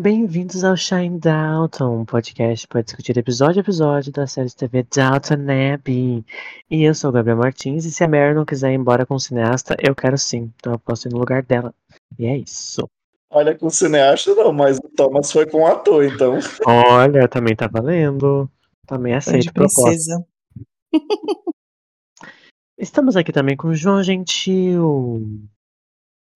Bem-vindos ao Shine Dalton, um podcast para discutir episódio a episódio da série de TV Dalton Abbey. E eu sou o Gabriel Martins, e se a Mary não quiser ir embora com o cineasta, eu quero sim, então eu posso ir no lugar dela. E é isso. Olha, com o cineasta não, mas o Thomas foi com o ator, então. Olha, também tá valendo. Também aceito proposta. Estamos aqui também com o João Gentil.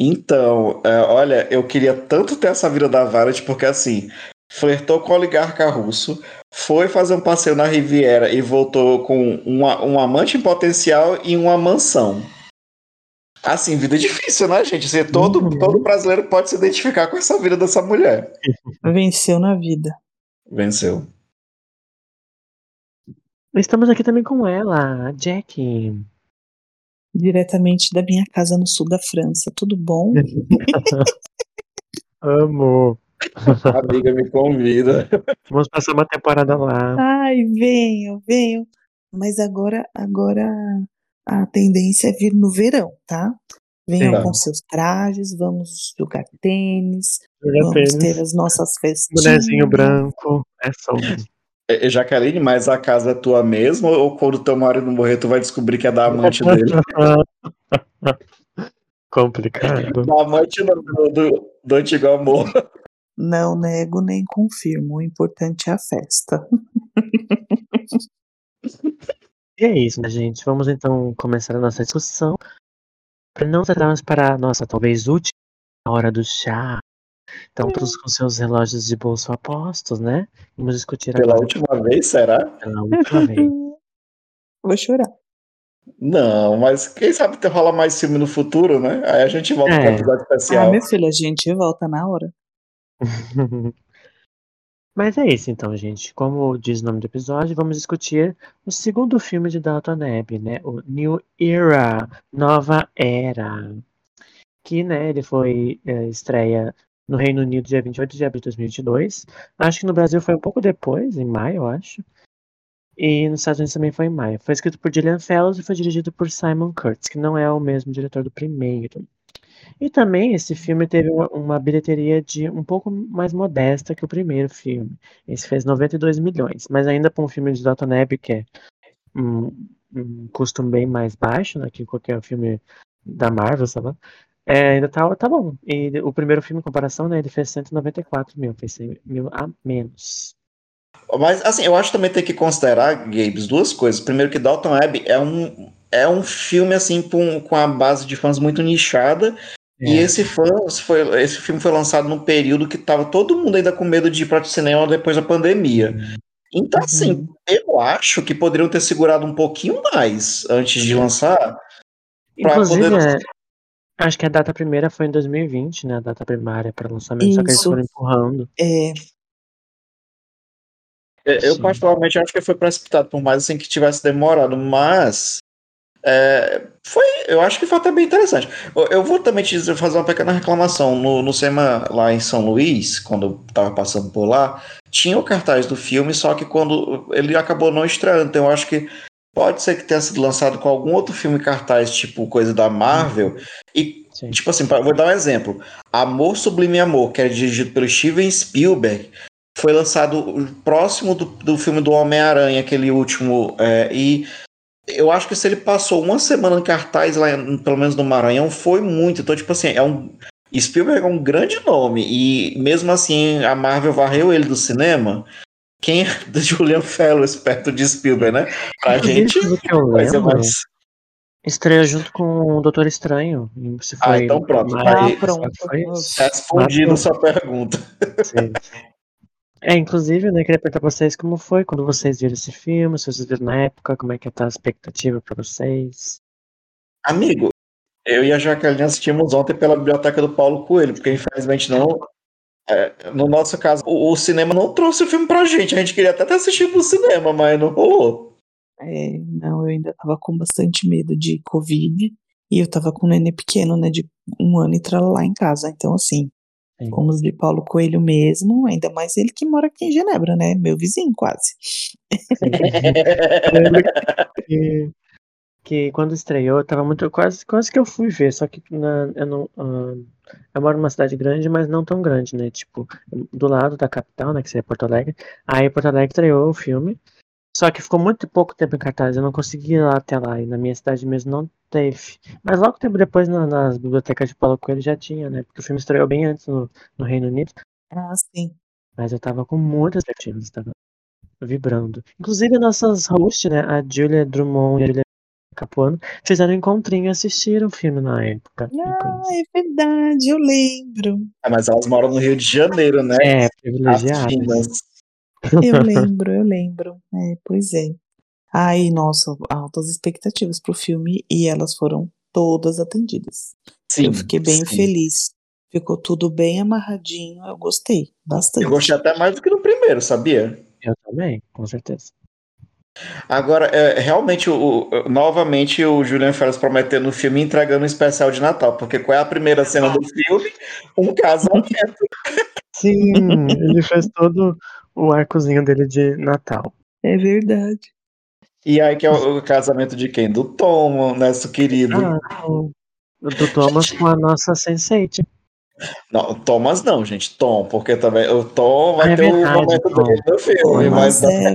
Então, é, olha, eu queria tanto ter essa vida da Violet, porque assim, flertou com o oligarca russo, foi fazer um passeio na Riviera e voltou com uma, um amante em potencial e uma mansão. Assim, vida difícil, né, gente? Assim, todo, Uhum. todo brasileiro pode se identificar com essa vida dessa mulher. Venceu na vida. Venceu. Estamos aqui também com ela, a Jack. Diretamente da minha casa no sul da França. Tudo bom? Amo. Amiga, me convida. Vamos passar uma temporada lá. Ai, venham, venham. Mas agora, agora a tendência é vir no verão, tá? Venham Sim. com seus trajes, vamos jogar tênis, Jogar vamos tênis. ter as nossas festinhas. Bonezinho branco. É sobre. É, Jaqueline, mas a casa é tua mesmo? Ou quando teu marido morrer, tu vai descobrir que é da amante dele? Complicado. Da amante não, do, do, do antigo amor. Não nego nem confirmo. O importante é a festa. E é isso, né, gente? Vamos então começar a nossa discussão. Para não tratarmos para a nossa talvez última hora do chá. Então, todos com seus relógios de bolso apostos, né? Vamos discutir Pela agora última vez, será? pela última vez. Vou chorar. Não, mas quem sabe ter rola mais filme no futuro, né? Aí a gente volta É. com o episódio Ah, especial. meu filho, a gente volta na hora. Mas é isso então, gente. Como diz o nome do episódio, vamos discutir o segundo filme de Dalton Abbey, né? O New Era, Nova Era. Que, né, ele foi é, estreia no Reino Unido dia 28 de abril de 2022. Acho que no Brasil foi um pouco depois, em maio, eu acho. E nos Estados Unidos também foi em maio. Foi escrito por Gillian Fellows e foi dirigido por Simon Curtis, que não é o mesmo diretor do primeiro. E também esse filme teve uma, uma bilheteria de um pouco mais modesta que o primeiro filme. Esse fez 92 milhões, mas ainda para um filme de Dalton Abbey, que é um, um custo bem mais baixo né, que qualquer filme da Marvel, lá, é, ainda tá, tá bom. E o primeiro filme, em comparação, né, ele fez 194 mil, fez 100 mil a menos. Mas, assim, eu acho que também tem que considerar, Gabes, duas coisas. Primeiro que Dalton Abbey é um, é um filme, assim, com, com a base de fãs muito nichada. E É. esse, fãs foi, esse filme foi lançado num período que tava todo mundo ainda com medo de ir para o cinema depois da pandemia. Então, assim, Uhum. eu acho que poderiam ter segurado um pouquinho mais antes de lançar. pra Inclusive, poder- é, acho que a data primeira foi em 2020, né? A data primária para lançamento, só que eles Isso. foram empurrando. É, É, Eu, Sim. particularmente, acho que foi precipitado, por mais assim que tivesse demorado, mas. é, foi, eu acho que foi até bem interessante. Eu, eu vou também te dizer, fazer uma pequena reclamação. No, no cinema lá em São Luís, quando eu tava passando por lá, tinha o cartaz do filme, só que quando ele acabou não estreando. Então eu acho que pode ser que tenha sido lançado com algum outro filme cartaz, tipo coisa da Marvel, e Sim. Tipo assim, vou dar um exemplo. Amor Sublime Amor, que é dirigido pelo Steven Spielberg, foi lançado próximo do, do filme do Homem-Aranha, aquele último. é, e eu acho que se ele passou uma semana em cartaz lá, pelo menos no Maranhão, foi muito. Então, tipo assim, é um. Spielberg é um grande nome. E mesmo assim, a Marvel varreu ele do cinema. Quem é do Julian Fellows perto de Spielberg, né? Pra gente. Eu Vai ser lembro, mais. estreia junto com o Doutor Estranho. Se Ah, foi então pronto. mais- Ah, Aí- pronto. Respondido sua pergunta. Sim. É, inclusive, né, queria perguntar pra vocês como foi quando vocês viram esse filme, se vocês viram na época, como é que tá a expectativa pra vocês. Amigo, eu e a Jaqueline assistimos ontem pela biblioteca do Paulo Coelho, porque infelizmente não. É, no nosso caso, o, o cinema não trouxe o filme pra gente. A gente queria até ter assistido no cinema, mas não rolou. É, não, eu ainda tava com bastante medo de Covid. E eu tava com um nenê pequeno, né, de um ano e lá em casa. Então, assim, Sim. fomos de Paulo Coelho mesmo, ainda mais ele que mora aqui em Genebra, né? Meu vizinho, quase. Que, quando estreou, eu tava muito. Quase, quase que eu fui ver, só que na, eu não. ah, eu moro numa cidade grande, mas não tão grande, né? Tipo, do lado da capital, né? Que seria Porto Alegre. Aí Porto Alegre estreou o filme. Só que ficou muito pouco tempo em cartaz, eu não consegui ir lá até lá. E na minha cidade mesmo não teve. Mas logo tempo depois, na- nas bibliotecas de Paulo Coelho já tinha, né? Porque o filme estreou bem antes no, no Reino Unido. Ah, sim. Mas eu tava com muitas expectativas, tava vibrando. Inclusive, nossas hosts, né, a Julia Drummond e a Julia Capuano, fizeram um encontrinho e assistiram o filme na época. Ah, é verdade, eu lembro. Ah, mas elas moram no Rio de Janeiro, né? É, As privilegiadas. Eu lembro, eu lembro. É, pois é. Ai, nossa, altas expectativas pro filme e elas foram todas atendidas. Sim, eu fiquei bem sim. feliz. Ficou tudo bem amarradinho, eu gostei bastante. Eu gostei até mais do que no primeiro, sabia? Eu também, com certeza. Agora, é, realmente, o, o- novamente, o Julian Ferris prometendo no filme e entregando um especial de Natal, porque qual é a primeira cena do filme? Um casamento. Sim, ele fez todo o arcozinho dele de Natal. É verdade. E aí, que é o, o casamento de quem? Do Tom, nosso querido. Ah, o- do Thomas com a nossa Sense8. Não, Thomas não, gente. Tom, porque também o Tom vai é ter verdade, o momento Tom. dele no filme, mas Mas é,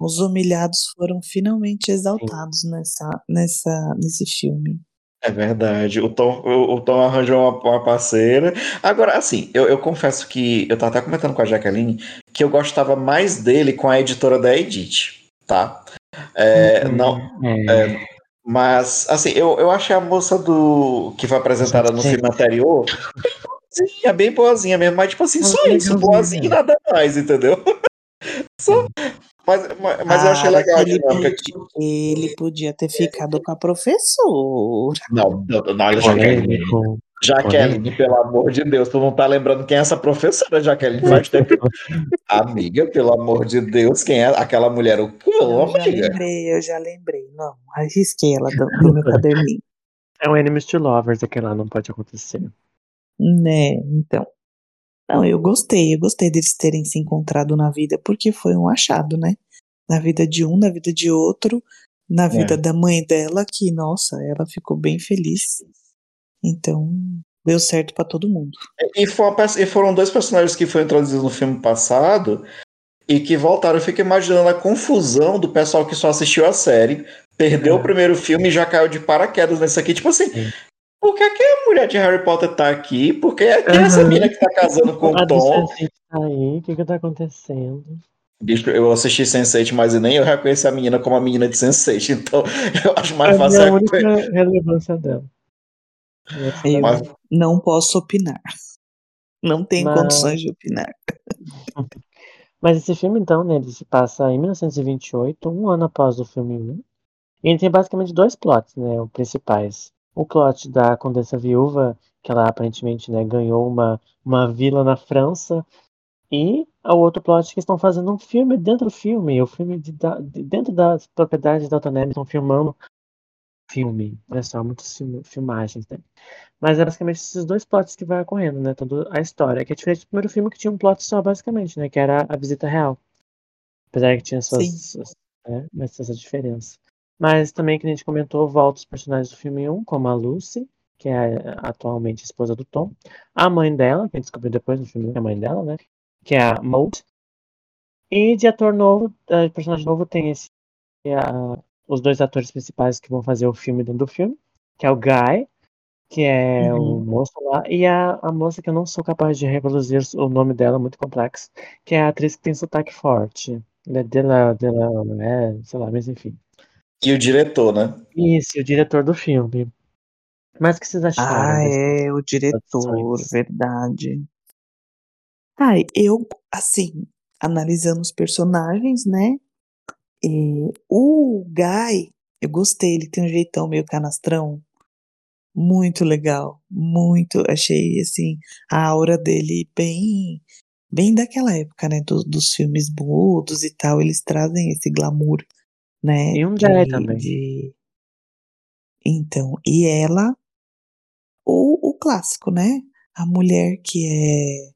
os humilhados foram finalmente exaltados nessa, nessa, nesse filme. É verdade. O Tom, o, o Tom arranjou uma, uma parceira. Agora, assim, eu, eu confesso que eu tava até comentando com a Jaqueline que eu gostava mais dele com a editora da Edith, tá? É, não, É, mas, assim, eu, eu achei a moça do que foi apresentada no Sim. filme anterior boazinha, bem boazinha mesmo, mas tipo assim, só isso, boazinha e nada mais, entendeu? Só, mas, mas, mas eu achei Cara, legal ele, dinâmica. podia, ele podia ter ficado com a professora. Não, não, não, Jaqueline. Jaqueline, pelo amor de Deus, tu não tá lembrando quem é essa professora, Jaqueline? Faz tempo. Amiga, pelo amor de Deus, quem é aquela mulher? O cu, Eu já lembrei, eu já lembrei. Não, arrisquei ela do, do meu caderninho. É um Enemies to Lovers, aquele lá não pode acontecer. Né, então. Não, eu gostei, eu gostei deles terem se encontrado na vida, porque foi um achado, né? Na vida de um, na vida de outro, na vida da mãe dela, que, nossa, ela ficou bem feliz. Então, deu certo pra todo mundo. E, e foram dois personagens que foram introduzidos no filme passado e que voltaram. Eu fico imaginando a confusão do pessoal que só assistiu a série, perdeu É. o primeiro filme e já caiu de paraquedas nesse aqui. Tipo assim, Sim. Por que, que a mulher de Harry Potter tá aqui? Por que, que essa Aham. menina que tá casando com A o Tom? Sense8 tá aí, o que que tá acontecendo? Bicho, eu assisti Sense8, mas nem eu reconheci a menina como a menina de Sense8, então eu acho mais É a fácil. minha reconhecer. única relevância dela. Eu Mas- não posso opinar. Não tenho Mas- condições de opinar. Mas esse filme, então, né, ele se passa em 1928, um ano após o filme 1. E ele tem basicamente dois plots, né, os principais. O plot da Condessa Viúva, que ela aparentemente, né, ganhou uma, uma vila na França. E o outro plot que estão fazendo um filme dentro do filme. O filme de, de- dentro das propriedades da Autonome estão filmando filme. Olha só, muitas film- filmagens, né? Mas é basicamente esses dois plots que vai ocorrendo, né? Toda a história. Que é diferente do primeiro filme que tinha um plot só, basicamente, né? Que era a visita real. Apesar que tinha suas. Suas né? Mas essa diferença. Mas também, que a gente comentou, volta os personagens do filme 1, como a Lucy, que é atualmente esposa do Tom. A mãe dela, que a gente descobriu depois no filme, que é a mãe dela, né? Que é a Maud. E de ator novo, eh, de personagem novo, tem esse. é a- os dois atores principais que vão fazer o filme dentro do filme, que é o Guy, que é o Uhum. moço lá, e a, a moça que eu não sou capaz de reproduzir o nome dela, muito complexo, que é a atriz que tem sotaque forte. Né, Dela, dela, é, sei lá, mas enfim. E o diretor, né? Isso, o diretor do filme. Mas o que vocês acharam? Ah, é, o diretor, verdade. Ai, eu, assim, analisando os personagens, né? eh, o Guy, eu gostei, ele tem um jeitão meio canastrão. Muito legal, muito. Achei, assim, a aura dele bem, bem daquela época, né? do- dos filmes mudos e tal. Eles trazem esse glamour né? E um de- Jedi também. de- Então, e ela, o, o clássico, né? A mulher que é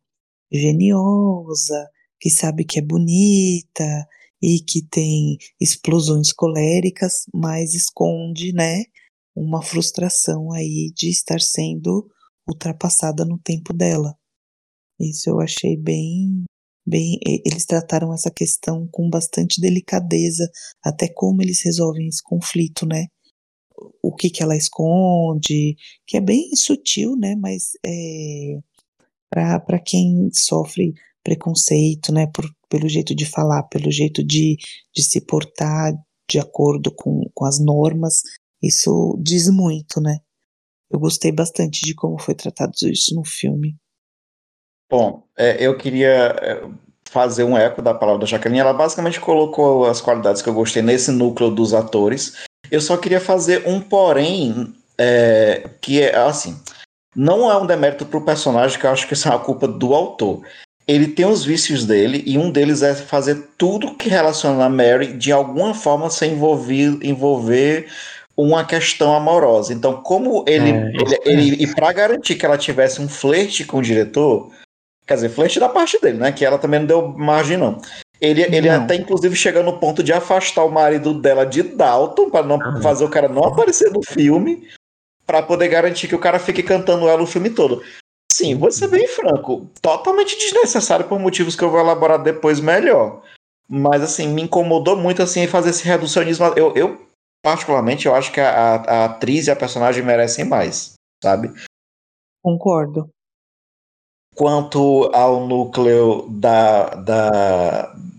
geniosa, que sabe que é bonita e que tem explosões coléricas, mas esconde, né? Uma frustração aí de estar sendo ultrapassada no tempo dela. Isso eu achei bem, bem. Eles trataram essa questão com bastante delicadeza, até como eles resolvem esse conflito, né? O que que ela esconde, que é bem sutil, né? Mas é, para quem sofre preconceito, né? Por, pelo jeito de falar, pelo jeito de, de se portar de acordo com, com as normas, isso diz muito, né? Eu gostei bastante de como foi tratado isso no filme. Bom, é, eu queria é, fazer um eco da palavra da Jacqueline. Ela basicamente colocou as qualidades que eu gostei nesse núcleo dos atores. Eu só queria fazer um porém, é, que é assim, não é um demérito pro personagem, que eu acho que isso é uma culpa do autor. Ele tem os vícios dele, e um deles é fazer tudo que relaciona a Mary de alguma forma sem envolver, envolver uma questão amorosa. Então, como ele. É, ele, ele- e para garantir que ela tivesse um flerte com o diretor, quer dizer, flerte da parte dele, né? Que ela também não deu margem, não. Ele, ele Não. até, inclusive, chega no ponto de afastar o marido dela de Dalton, para não Ah. fazer o cara não aparecer no filme, para poder garantir que o cara fique cantando ela o filme todo. Sim, vou ser bem franco, totalmente desnecessário por motivos que eu vou elaborar depois melhor. Mas assim, me incomodou muito assim fazer esse reducionismo. Eu, eu particularmente, eu acho que a, a- a atriz e a personagem merecem mais, sabe? Concordo. Quanto ao núcleo da, da,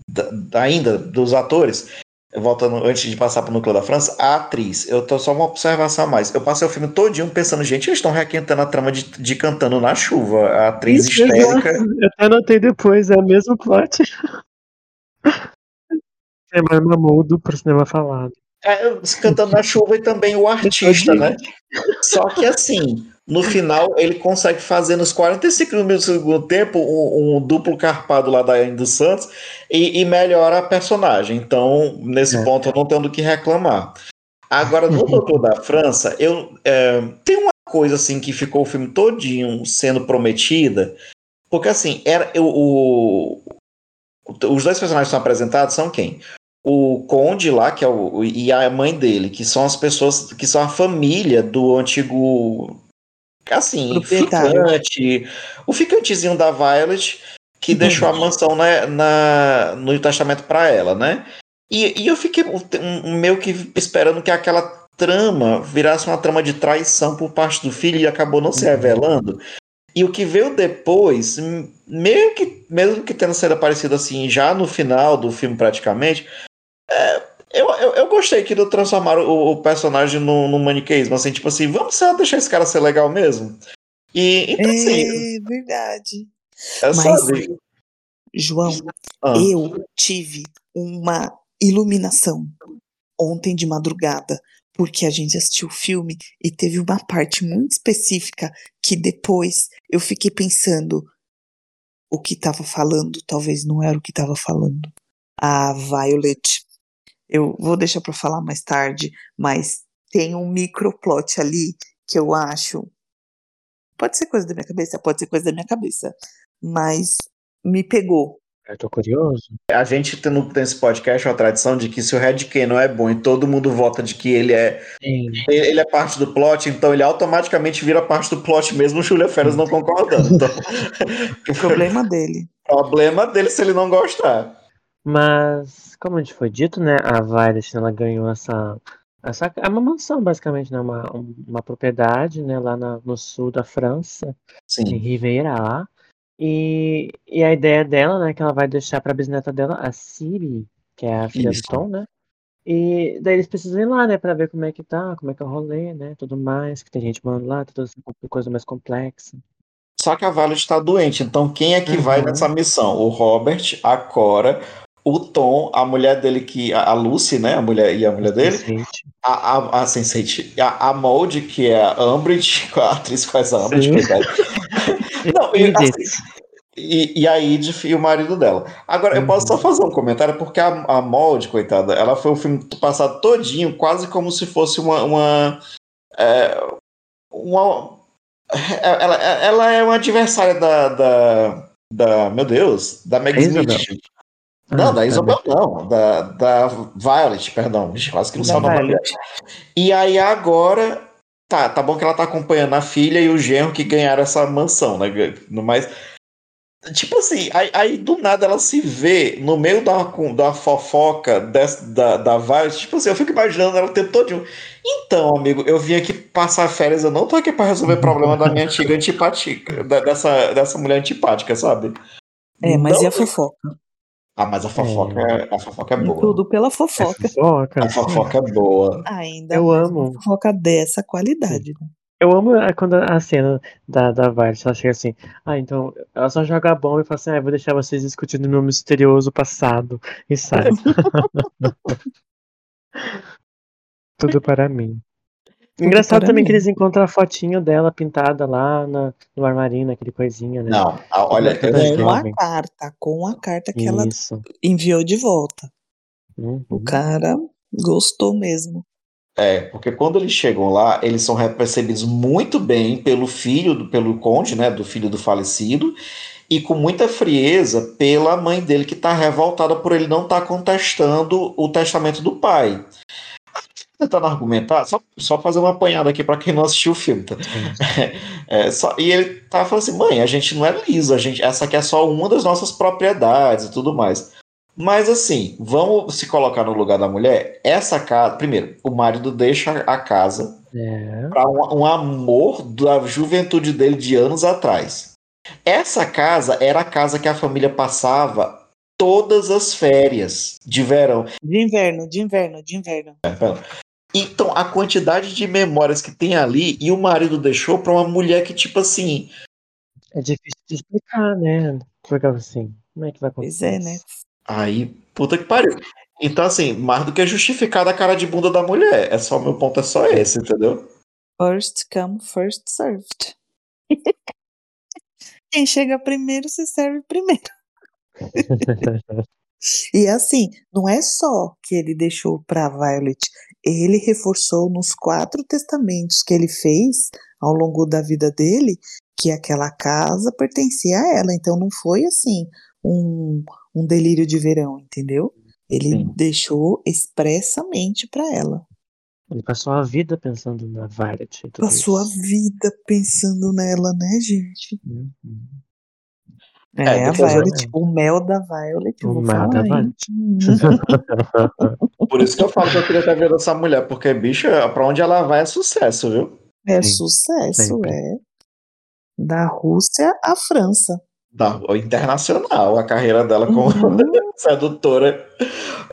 da- da- ainda dos atores, voltando antes de passar para o núcleo da França, a atriz, eu tô só uma observação a mais. Eu passei o filme todinho pensando, gente, eles estão requentando a trama de, de cantando na chuva, a atriz Isso, histérica. Eu até anotei depois, é o mesmo plot. Cinema mudo pro cinema falado. É, cantando na chuva e também o artista, né? Só que assim, no final ele consegue fazer nos 45 minutos do segundo tempo um, um duplo carpado lá da Anne dos Santos e, e melhora a personagem. Então, nesse É. ponto eu não tenho do que reclamar. Agora, no Doutor da França, eu é, tem uma coisa assim que ficou o filme todinho sendo prometida, porque assim, era eu, o, os dois personagens que são apresentados são quem? o Conde lá, que é o, e a mãe dele, que são as pessoas, que são a família do antigo, assim, ficante, o ficantezinho da Violet, que Uhum. deixou a mansão na, na- no testamento para ela, né? E, e eu fiquei um, meio que esperando que aquela trama virasse uma trama de traição por parte do filho e acabou não se Uhum. revelando. E o que veio depois, meio que, mesmo que tendo sido aparecido assim, já no final do filme praticamente, eu, eu, eu gostei que transformaram o, o personagem no, no maniqueísmo, assim, tipo assim, vamos só deixar esse cara ser legal mesmo? E, então, assim, É verdade. é Mas- assim. João, Ah, eu tive uma iluminação ontem de madrugada, porque a gente assistiu o filme e teve uma parte muito específica que depois eu fiquei pensando o que estava falando, talvez não era o que estava falando. A Violet. Eu vou deixar para falar mais tarde, mas tem um microplot ali que eu acho. Pode ser coisa da minha cabeça, pode ser coisa da minha cabeça, mas me pegou. Eu tô curioso. A gente tem nesse podcast uma tradição de que se o Red Canon é bom e todo mundo vota de que ele é, Sim. ele é parte do plot, então ele automaticamente vira parte do plot mesmo o Julia Feras não concordando. Então, O problema dele. problema dele se ele não gostar. Mas, como a gente foi dito, né, a Violet, ela ganhou essa, essa é uma mansão, basicamente, né, uma, uma propriedade, né, lá na- no sul da França, em Sim. Ribeira, lá. E, e a ideia dela, né, que ela vai deixar pra bisneta dela, a Siri, que é a filha Isso. do Tom, né, e daí eles precisam ir lá, né, pra ver como é que tá, como é que é o rolê, né, tudo mais, que tem gente morando lá, toda coisa mais complexa. Só que a Violet está doente, então quem é que Uhum. vai nessa missão? O Robert, a Cora, o Tom, a mulher dele que. A Lucy, né? A mulher e a mulher dele. A, a, a Sense8, a, a Mold, que é a Umbridge, a atriz que faz a Umbridge. Não, e, assim, E, e a Edith e o marido dela. Agora, eu posso só Uhum. fazer um comentário, porque a, a Molde, coitada, ela foi o filme passado todinho, quase como se fosse uma. uma, é, uma ela, ela é uma adversária da, da, da. Meu Deus, da Meg. Smith. Não, Ah, da tá Isabel não, da, da Violet, perdão. Quase que não Da sabe o nome dela. Violet. E aí agora, tá, tá bom que ela tá acompanhando a filha e o genro que ganharam essa mansão, né? No mais, tipo assim, aí, aí do nada ela se vê no meio da, da fofoca dessa, da, da Violet, tipo assim, eu fico imaginando ela o tempo todo. Então, amigo, eu vim aqui passar férias, eu não tô aqui pra resolver problema da minha antiga antipática, dessa, dessa mulher antipática, sabe? É, mas Não- e a fofoca? Ah, mas a fofoca é, a fofoca é E boa. Tudo pela É fofoca. fofoca. A fofoca é boa. Ainda Eu amo. fofoca dessa qualidade. né? Eu amo a- quando a cena da, da Violet, ela chega assim, ah, então, ela só joga a bomba e fala assim, ah, eu vou deixar vocês discutindo meu misterioso passado, e sai. Tudo para mim. Engraçado para também que eles encontram a fotinho dela pintada lá na, no armarinho, naquele coisinha, né? Não, a- olha, Toda- eu- Com a jovem. carta, com a carta que ela Isso. enviou de volta. Uhum. O cara gostou mesmo. É, porque quando eles chegam lá, eles são recebidos muito bem pelo filho, do- pelo conde, né, do filho do falecido, e com muita frieza pela mãe dele, que está revoltada por ele não estar contestando o testamento do pai. Tentando argumentar, só, só fazer uma apanhada aqui para quem não assistiu o filme, tá? É, só- e ele tá falando assim, mãe, a gente não é liso, a gente, essa aqui é só uma das nossas propriedades e tudo mais. Mas assim, vamos se colocar no lugar da mulher. Essa casa, primeiro, o marido deixa a casa É. para um, um amor da juventude dele de anos atrás. Essa casa era a casa que a família passava todas as férias de verão. De inverno, de inverno, de inverno. Então, a quantidade de memórias que tem ali e o marido deixou para uma mulher que, tipo assim, É difícil de explicar, né? Porque assim, como é que vai Pois acontecer? é, né? aí, puta que pariu. Então, assim, mais do que justificada a cara de bunda da mulher. É só, meu ponto é só esse, entendeu? First come, first served. Quem chega primeiro se serve primeiro. E assim, não é só que ele deixou para Violet, ele reforçou nos quatro testamentos que ele fez ao longo da vida dele que aquela casa pertencia a ela. Então não foi assim um, um delírio de verão, entendeu? Ele Sim. deixou expressamente para ela. Ele passou a vida pensando na Violet. Passou a isso. vida pensando nela, né, gente? Uhum. É, É, a Violet, o mel da Violet, eu O vou mel falar, da hein? Por isso que eu falo que eu queria estar vendo essa mulher, porque, bicho, pra onde ela vai é sucesso, viu? É Sim, sucesso, sempre. é. Da Rússia à França. Da, internacional, a carreira dela como Uhum. sedutora.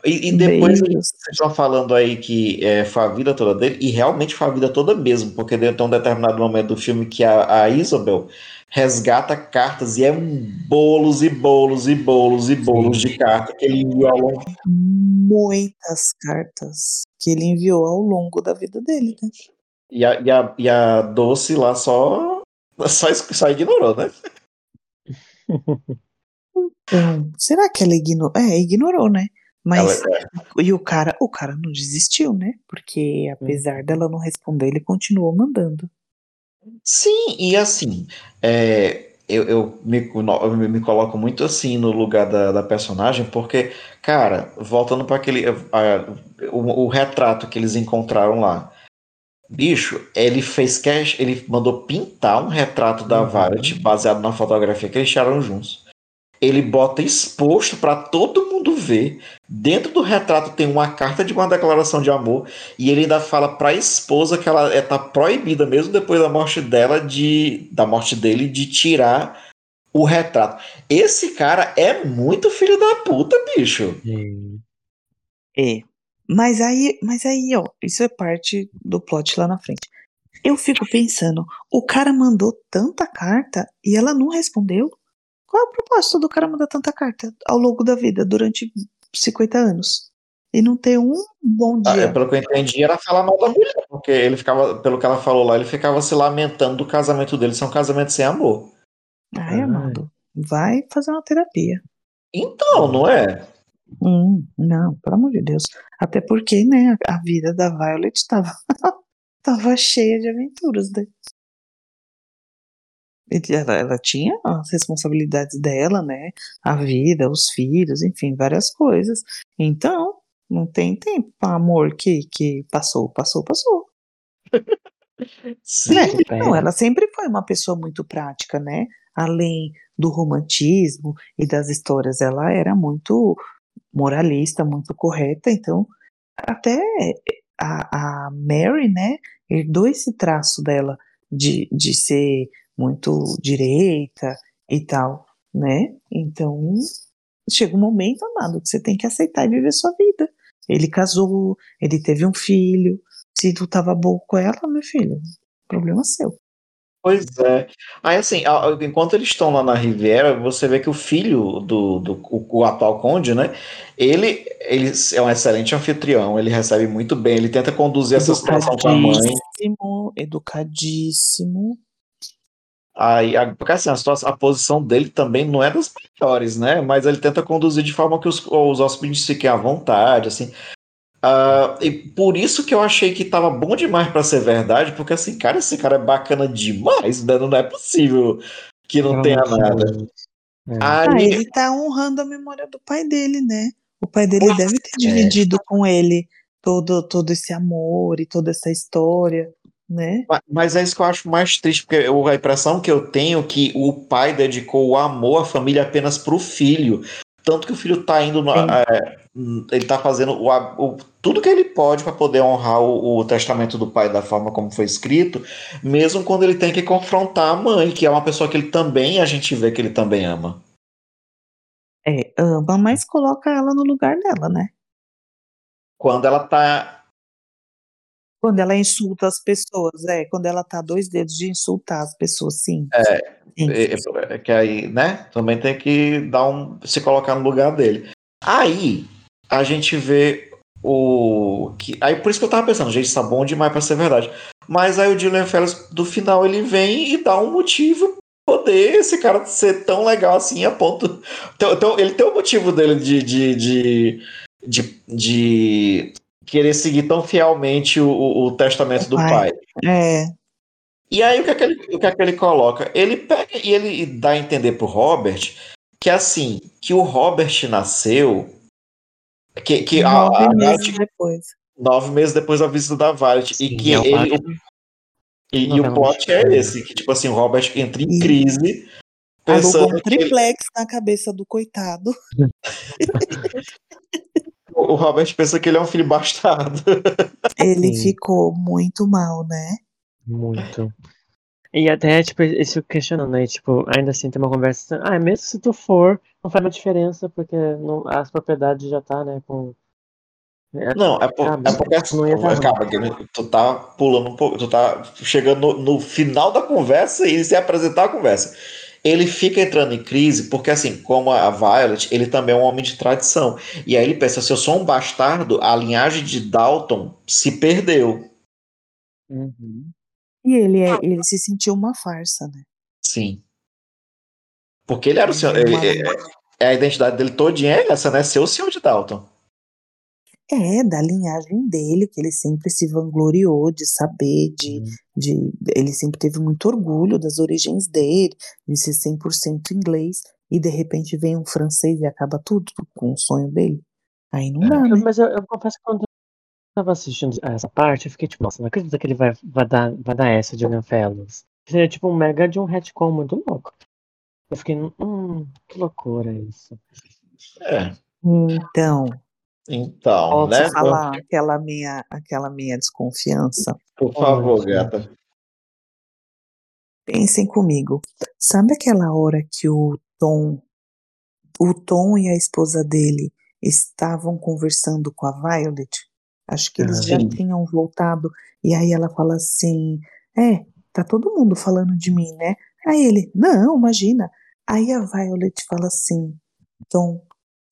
E, e depois Beijos. vocês estão falando aí que é, foi a vida toda dele, e realmente foi a vida toda mesmo, porque tem um determinado momento do filme que a, a Isabel resgata cartas e é um bolos e bolos e bolos e bolos de carta que ele enviou ao longo. Muitas cartas que ele enviou ao longo da vida dele, né? E a, e a, e a Doce lá só, só, só ignorou, né? Então, será que ela ignorou? É, ignorou, né? Mas Ela- é, e o cara, o cara não desistiu, né? Porque apesar dela não responder, ele continuou mandando. Sim, e assim, é, eu, eu me, eu me coloco muito assim no lugar da, da personagem, porque, cara, voltando para aquele. a- o, o retrato que eles encontraram lá. Bicho, ele fez cash, ele mandou pintar um retrato da Uhum. Violet baseado na fotografia que eles tiraram juntos. Ele bota exposto para todo ver. Dentro do retrato tem uma carta de uma declaração de amor e ele ainda fala para a esposa que ela está proibida mesmo depois da morte dela de da morte dele de tirar o retrato. Esse cara é muito filho da puta, bicho. Sim. É. Mas aí, mas aí, ó, isso é parte do plot lá na frente. Eu fico pensando, o cara mandou tanta carta e ela não respondeu? Qual é o propósito do cara mandar tanta carta ao longo da vida, durante 50 anos? E não ter um bom Ah, dia. é, pelo que eu entendi, era falar mal da mulher, porque ele ficava, pelo que ela falou lá, ele ficava se lamentando do casamento dele ser um casamento sem amor. Ai, amado. vai fazer uma terapia. Então, não é? Hum, não, pelo amor de Deus. Até porque, né, a, vida da Violet estava tava cheia de aventuras, né? Ela, ela tinha as responsabilidades dela, né? A vida, os filhos, enfim, várias coisas. Então, não tem tempo para amor que, que passou, passou, passou. Sim. Né? Não, ela sempre foi uma pessoa muito prática, né? Além do romantismo e das histórias, ela era muito moralista, muito correta. Então, até a, a Mary, né, herdou esse traço dela de, de ser muito direita e tal, né? Então, chega um momento, amado, que você tem que aceitar e viver sua vida. Ele casou, ele teve um filho. Se tu tava bom com ela, meu filho, problema seu. Pois é. Aí, assim, enquanto eles estão lá na Riviera, você vê que o filho do, do o, o atual conde, né? Ele, ele é um excelente anfitrião, ele recebe muito bem, ele tenta conduzir essa situação com a mãe. Educadíssimo, educadíssimo. Aí, a- porque assim, a, situação, a posição dele também não é das melhores, né? Mas ele tenta conduzir de forma que os, os hóspedes fiquem à vontade, assim. Ah, e por isso que eu achei que tava bom demais pra ser verdade, porque assim, cara, esse cara é bacana demais, né? Não é possível que não tenha nada. É. Ah, Aí, ele tá honrando a memória do pai dele, né? O pai dele Pois deve ter é. dividido com ele todo, todo esse amor e toda essa história, né? Ma- Mas é isso que eu acho mais triste, porque eu- a impressão que eu tenho é que o pai dedicou o amor à família apenas pro filho. Tanto que o filho tá indo. é, ele tá fazendo o, o- tudo que ele pode para poder honrar o, o testamento do pai da forma como foi escrito, mesmo quando ele tem que confrontar a mãe, que é uma pessoa que ele também, a gente vê que ele também ama. É, ama, mas coloca ela no lugar dela, né? Quando ela tá. Quando ela insulta as pessoas, é, quando ela tá dois dedos de insultar as pessoas, sim. É, Sim. É, é que aí, né? Também tem que dar um, se colocar no lugar dele. Aí a gente vê o que aí por isso que eu tava pensando, gente, tá bom demais pra ser verdade. Mas aí o Julian Fellows do final ele vem e dá um motivo pra poder esse cara ser tão legal assim a ponto. Então, então ele tem o motivo dele de de, de, de, de querer seguir tão fielmente o, o- o testamento do Pai. pai. É, E aí o que, é que ele, o que é que ele coloca? Ele pega e ele dá a entender pro Robert que assim, que o Robert nasceu que, que a, nove a meses Violet- depois. nove meses depois da visita da Violet e Sim, que é o ele e, e o plot é esse, que tipo assim, o Robert entra em E- crise Alugou pensando um que ele- triplex na cabeça do coitado. o Robert pensa que ele é um filho bastardo. Ele Sim. ficou muito mal, né? Muito. E até, tipo, isso questionando, né? Tipo, ainda assim tem uma conversa. Ah, mesmo se tu for, não faz uma diferença, porque não, as propriedades já tá, né? Com. Não, é, por, Sabe? é porque assim, Não ia dar acaba, que tu tá pulando um pouco, tu tá chegando no, no final da conversa e se apresentar a conversa. Ele fica entrando em crise porque, assim, como a Violet, ele também é um homem de tradição. E aí ele pensa: se eu sou um bastardo, a linhagem de Dalton se perdeu. Uhum. E ele, é, ele se sentiu uma farsa, né? Sim. Porque ele era o senhor. Ele é é- é a identidade dele todinha é essa, né? Ser o senhor de Dalton. É, da linhagem dele, que ele sempre se vangloriou de saber, de, Uhum. de. Ele sempre teve muito orgulho das origens dele, de ser 100% inglês, e de repente vem um francês e acaba tudo com o sonho dele. Aí não dá, Eu- né? mas eu, eu confesso que quando eu tava assistindo essa parte, eu fiquei tipo, nossa, não acredito que ele vai, vai, dar, vai dar essa de Fellows. Seria tipo um mega de um retcon muito louco. Eu fiquei, hum, que loucura isso. É. Então, Então, posso né? falar aquela minha, aquela minha desconfiança? Por favor, Pode. gata. Pensem comigo. Sabe aquela hora que o Tom, o Tom e a esposa dele estavam conversando com a Violet? Acho que eles Aham. já Sim. tinham voltado. E aí ela fala assim: É, tá todo mundo falando de mim, né? Aí ele: Não, imagina. Aí a Violet fala assim: Tom,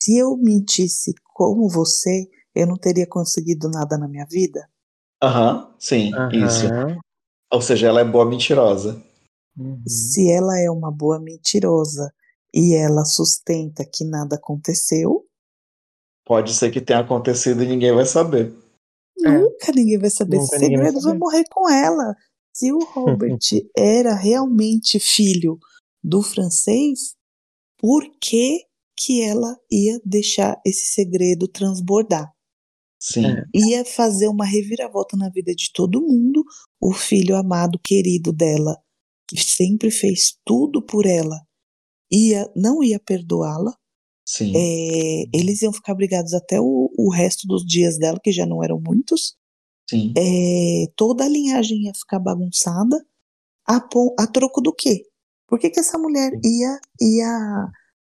se eu mentisse como você, eu não teria conseguido nada na minha vida? Aham, sim, isso. Aham. Ou seja, ela é boa mentirosa. Uhum. Se ela é uma boa mentirosa e ela sustenta que nada aconteceu. Pode ser que tenha acontecido e ninguém vai saber. É. Nunca ninguém vai saber. Nunca vai segredo vai saber. morrer com ela. Se o Robert era realmente filho do francês, por que que ela ia deixar esse segredo transbordar? Sim. É. Ia fazer uma reviravolta na vida de todo mundo. O filho amado, querido dela, que sempre fez tudo por ela, ia não ia perdoá-la. Sim. É, eles iam ficar brigados até o, o resto dos dias dela, que já não eram muitos. Sim. É, toda a linhagem ia ficar bagunçada. A, a troco do quê? Por que, que essa mulher ia, ia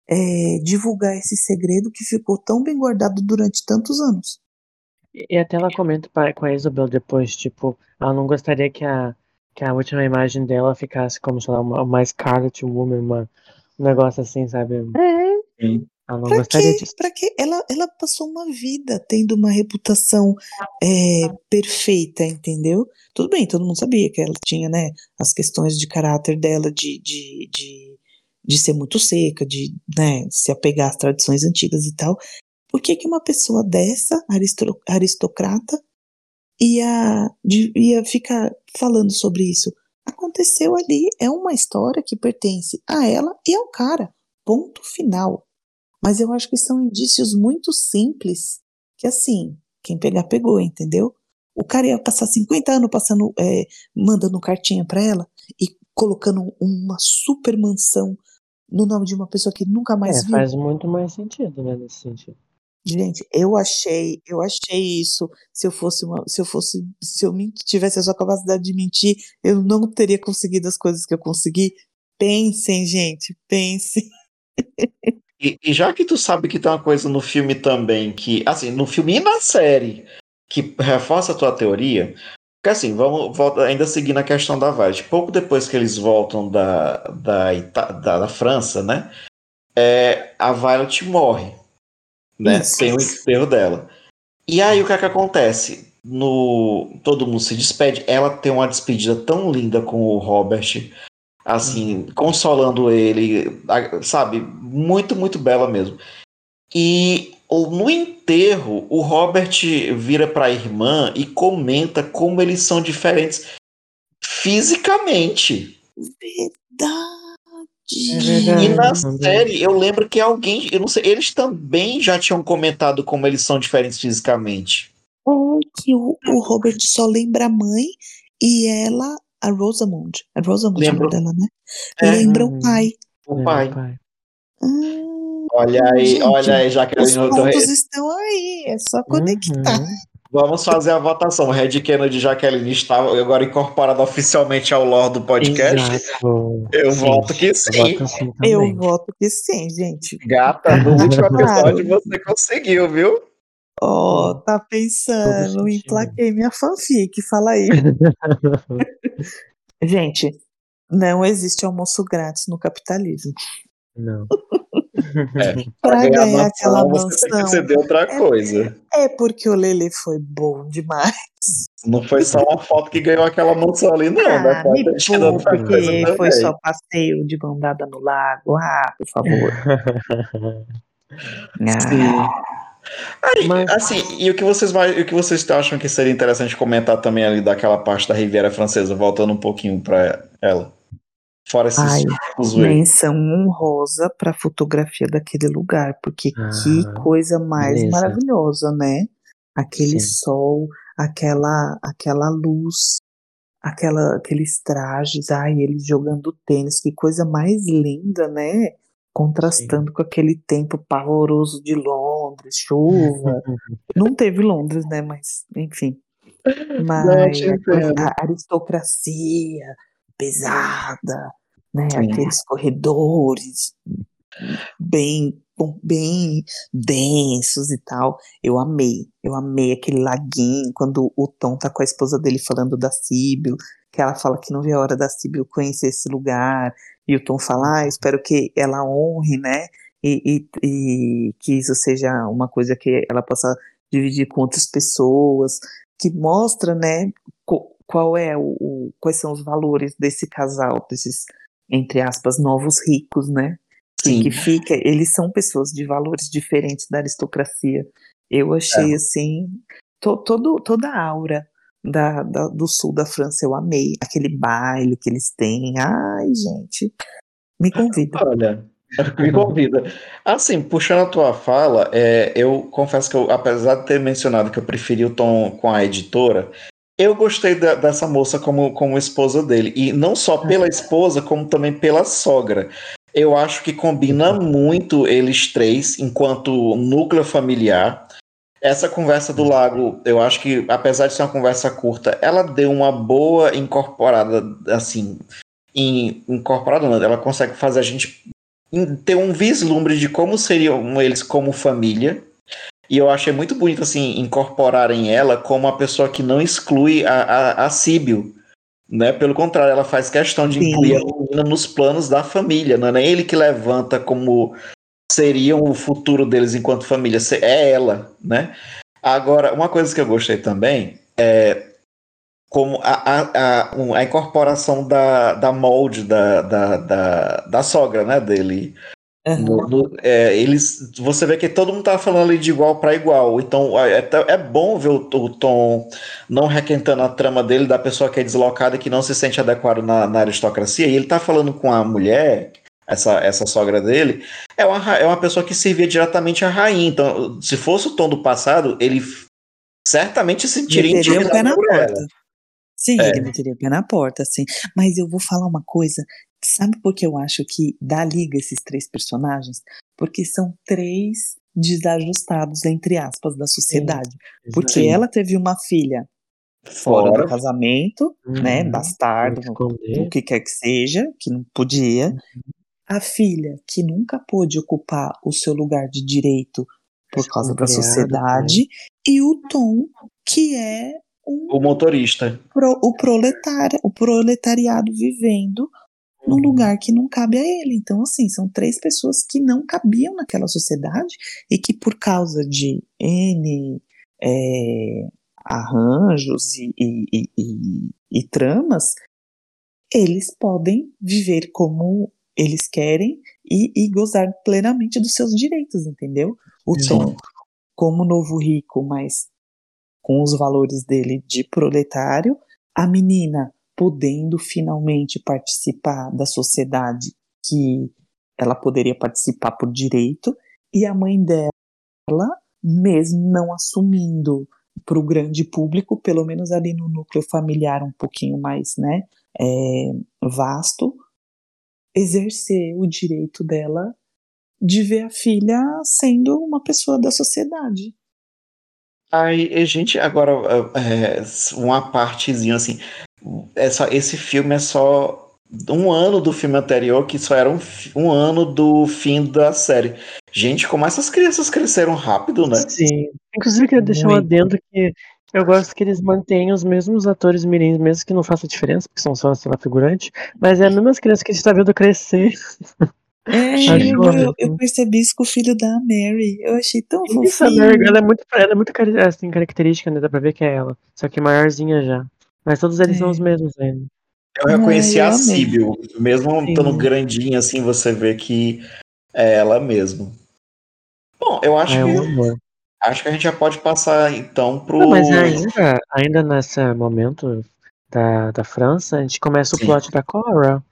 é, divulgar esse segredo que ficou tão bem guardado durante tantos anos? E até ela comenta com a Isabel depois, tipo, ela não gostaria que a, que a última imagem dela ficasse como, sei lá, uma, uma Scarlet Woman, uma, um negócio assim, sabe? Sim. Ela não Pra gostaria quê? disso. Pra quê? Ela, ela passou uma vida tendo uma reputação é, perfeita, entendeu? Tudo bem, todo mundo sabia que ela tinha, né, as questões de caráter dela de, de, de, de ser muito seca, de né, se apegar às tradições antigas e tal. Por que, que uma pessoa dessa, aristo- aristocrata, ia, de- ia ficar falando sobre isso? Aconteceu ali, é uma história que pertence a ela e ao cara. Ponto final. Mas eu acho que são indícios muito simples que, assim, quem pegar, pegou, entendeu? O cara ia passar 50 anos passando, é, mandando cartinha pra ela e colocando uma super mansão no nome de uma pessoa que nunca mais É, viu. faz muito mais sentido, né, nesse sentido. Gente, eu achei, eu achei isso. Se eu fosse uma, se eu fosse, se eu tivesse a sua capacidade de mentir, eu não teria conseguido as coisas que eu consegui. Pensem, gente, pensem. E, e já que tu sabe que tem uma coisa no filme também que, assim, no filme e na série, que reforça a tua teoria, porque assim, vamos volta, ainda seguindo a questão da Violet. Pouco depois que eles voltam da, da, Ita- da, da França, né? É, a Violet morre. Né? Isso. Tem o enterro dela. E aí o que é que acontece? No, todo mundo se despede. Ela tem uma despedida tão linda com o Robert, assim, consolando ele, sabe? Muito, muito bela mesmo. E o- no enterro, o Robert vira para a irmã e comenta como eles são diferentes fisicamente. Verdade. É verdade. E na série, eu lembro que alguém, eu não sei, eles também já tinham comentado como eles são diferentes fisicamente. É que o, o Robert só lembra a mãe e ela, a Rosamund. A Rosamund é nome dela, né? É. Lembra o pai. O É, pai. Ah, Olha aí, Gente, olha aí, que os eu pontos estão aí, é só conectar. Uhum. Vamos fazer a votação. Red Kennedy Jaqueline está agora incorporada oficialmente ao lore do podcast. Exato. Eu Sim, voto que eu sim. voto sim. Eu voto que sim, gente. Gata, no último episódio você conseguiu, viu? Ó, Sim. tá pensando, emplaquei minha fanfic, fala aí. Gente, não existe almoço grátis no capitalismo. Não. Pra ganhar ganhar mansão, aquela você tem que mansão. ceder outra coisa. É porque o Lele foi bom demais. Não foi só uma foto que ganhou aquela mansão ali, não. Ah, né? Me ter tido outra poupe, coisa que foi só passeio de mão dada no lago. Ah, por favor. Ah, Aí, Mas- assim, e o que vocês mais, o que vocês acham que seria interessante comentar também ali daquela parte da Riviera Francesa, voltando um pouquinho pra ela? Fora esses Ai, menção honrosa pra fotografia daquele lugar, porque Ah, que coisa mais beleza. maravilhosa, né? Aquele Sim. sol, aquela aquela luz, aquela aqueles trajes, ai, eles jogando tênis, que coisa mais linda, né? Contrastando com aquele tempo pavoroso de Londres, chuva. Não teve Londres, né? Mas, enfim. Mas te a, a aristocracia pesada, né? Sim. Aqueles corredores bem, bem densos e tal. Eu amei. Eu amei aquele laguinho quando o Tom tá com a esposa dele falando da Síbil, que ela fala que não vê a hora da Síbil conhecer esse lugar. E o Tom fala, ah, espero que ela honre, né? E, e, e que isso seja uma coisa que ela possa dividir com outras pessoas, que mostra, né, qual é o, o- quais são os valores desse casal, desses entre aspas novos ricos, né? que, que fica, eles são pessoas de valores diferentes da aristocracia. Eu achei É. assim, to, todo, toda a aura da, da- do sul da França eu amei. Aquele baile que eles têm. Ai, gente, me convida. Olha, me convida. Assim, puxando a tua fala, é, eu confesso que eu, apesar de ter mencionado que eu preferi o tom com a editora, eu gostei da- dessa moça como, como esposa dele. E não só pela esposa, como também pela sogra. Eu acho que combina muito eles três enquanto núcleo familiar. Essa conversa do lago, eu acho que, apesar de ser uma conversa curta, ela deu uma boa incorporada, assim, em, incorporada, não, ela consegue fazer a gente ter um vislumbre de como seriam eles como família. E eu achei muito bonito, assim, incorporarem ela como uma pessoa que não exclui a, a, a Síbio. Né? Pelo contrário, ela faz questão de Sim. incluir a menina nos planos da família. Não é nem ele que levanta como seriam o futuro deles enquanto família. É ela, né? Agora, uma coisa que eu gostei também é como a, a, a, a incorporação da, da molde da, da, da, da sogra, né, dele. Aham. No- no- é, eles, você vê que todo mundo tá falando ali de igual para igual. Então é, é- é bom ver o, o Tom não requentando a trama dele da pessoa que é deslocada e que não se sente adequado na, na aristocracia. E ele tá falando com a mulher, essa, essa sogra dele, é uma, é uma pessoa que servia diretamente a rainha. Então, se fosse o Tom do passado, ele certamente se sentiria Meteria o pé na intimidado por ela. porta. Sim, É. ele meteria o pé na porta, sim. Mas eu vou falar uma coisa. Sabe por que eu acho que dá liga esses três personagens? Porque são três desajustados, entre aspas, da sociedade. Porque Sim. ela teve uma filha fora do Fora. casamento, né? Uhum. Bastardo, que esconder. o que quer que seja, que não podia. A filha que nunca pôde ocupar o seu lugar de direito por causa da sociedade. E o Tom, que é um O motorista. pro- o proletário, o proletariado vivendo num lugar que não cabe a ele. Então, assim, são três pessoas que não cabiam naquela sociedade e que, por causa de N é, arranjos e, e- e- e- tramas, eles podem viver como eles querem e, e gozar plenamente dos seus direitos, entendeu? O. Tom, como novo rico, mas com os valores dele de proletário, a menina podendo finalmente participar da sociedade que ela poderia participar por direito, e a mãe dela, mesmo não assumindo para o grande público, pelo menos ali no núcleo familiar um pouquinho mais né, é, vasto, exercer o direito dela de ver a filha sendo uma pessoa da sociedade. Aí, gente, agora, é, uma partezinha assim. Essa, esse filme é só um ano do filme anterior, que só era um, um ano do fim da série. Gente, como essas crianças cresceram rápido, né? Sim. Inclusive, eu queria deixar um Muito. adendo que eu gosto que eles mantenham os mesmos atores mirins, mesmo que não faça diferença, porque são só, sei lá, figurante, mas é as mesmas crianças que a gente tá vendo crescer. É, eu, eu percebi isso com o filho da Mary. Eu achei tão Isso, a fofinho. Mary, ela é muito, ela é muito assim, característica, né? Dá pra ver que é ela. Só que maiorzinha já. Mas todos eles são É. os mesmos ainda. Eu reconheci eu a. Síbil, mesmo estando grandinha assim, você vê que é ela mesmo. Bom, eu acho é que amor. acho que a gente já pode passar então pro. Não, mas ainda, ainda nesse momento da, da França, a gente começa o Sim. plot da Cora,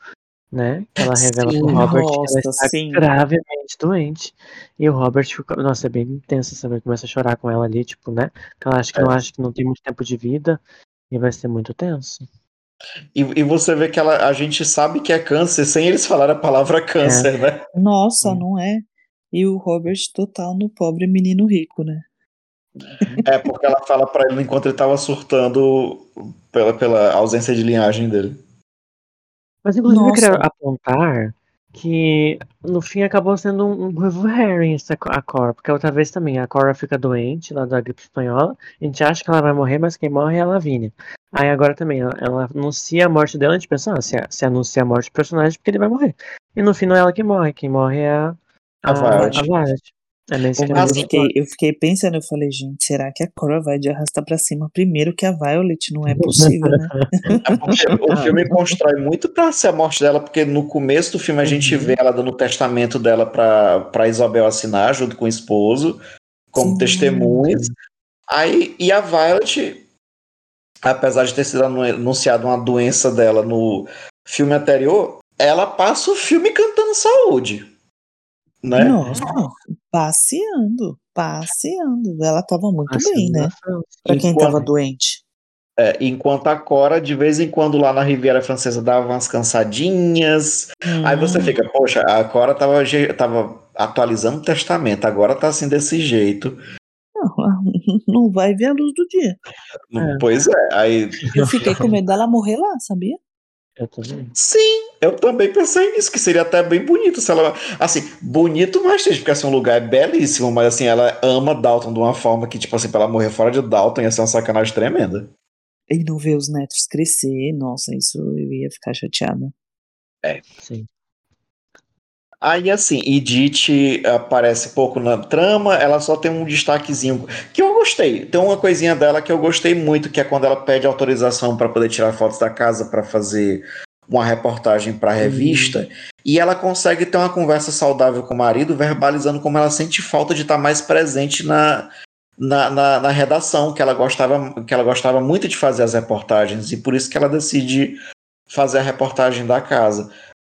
né? Que ela revela Sim, pro Robert que ela nossa, está sim. gravemente doente. E o Robert fica. Nossa, é bem intenso, sabe? Começa a chorar com ela ali, tipo, né? Ela acha que É. não acha que não tem muito tempo de vida. E vai ser muito tenso. E, e você vê que ela, a gente sabe que é câncer sem eles falarem a palavra câncer, né? Nossa, Hum. não é? E o Robert total no pobre menino rico, né? É porque ela fala pra ele enquanto ele tava surtando pela, pela ausência de linhagem dele. Mas inclusive eu queria Nossa. apontar que no fim acabou sendo um, um essa, a Cora, porque outra vez também a Cora fica doente lá da gripe espanhola, a gente acha que ela vai morrer, mas quem morre é a Lavínia. Aí agora também ela, ela anuncia a morte dela, a gente pensa, ah, se, se anuncia a morte do personagem, porque ele vai morrer. E no fim não é ela que morre, quem morre é a, A Violet. a Violet. É Eu fiquei, eu fiquei pensando, eu falei, gente, será que a Cora vai de arrastar pra cima primeiro que a Violet? Não é possível, né? É o filme constrói muito pra ser a morte dela, porque no começo do filme a gente Uhum. vê ela dando o testamento dela pra, pra Isabel assinar junto com o esposo, como Sim. testemunhas. Aí, e a Violet, apesar de ter sido anu- anunciada uma doença dela no filme anterior, ela passa o filme cantando saúde. Né? Nossa, passeando, passeando. Ela tava muito Assim, bem, né? Pra quem Enquanto- tava doente. É, enquanto a Cora, de vez em quando, lá na Riviera Francesa, dava umas cansadinhas. Aí você Hum. fica, poxa, a Cora tava, tava atualizando o testamento, agora tá assim desse jeito. Não, não vai ver a luz do dia. É. Pois é, aí. Eu fiquei com medo dela morrer lá, sabia? Eu também. Sim, eu também pensei nisso, que seria até bem bonito se ela. Assim, bonito mais triste, porque assim, um lugar é belíssimo, mas assim, ela ama Dalton de uma forma que, tipo assim, pra ela morrer fora de Dalton ia ser uma sacanagem tremenda. E não ver os netos crescer, nossa, isso eu ia ficar chateada. Sim. Aí, assim, Edith aparece pouco na trama, ela só tem um destaquezinho que eu gostei. Tem uma coisinha dela que eu gostei muito, que é quando ela pede autorização para poder tirar fotos da casa para fazer uma reportagem para a revista, e ela consegue ter uma conversa saudável com o marido, verbalizando como ela sente falta de estar mais presente na, na, na, na redação, que ela, gostava, que ela gostava muito de fazer as reportagens, e por isso que ela decide fazer a reportagem da casa.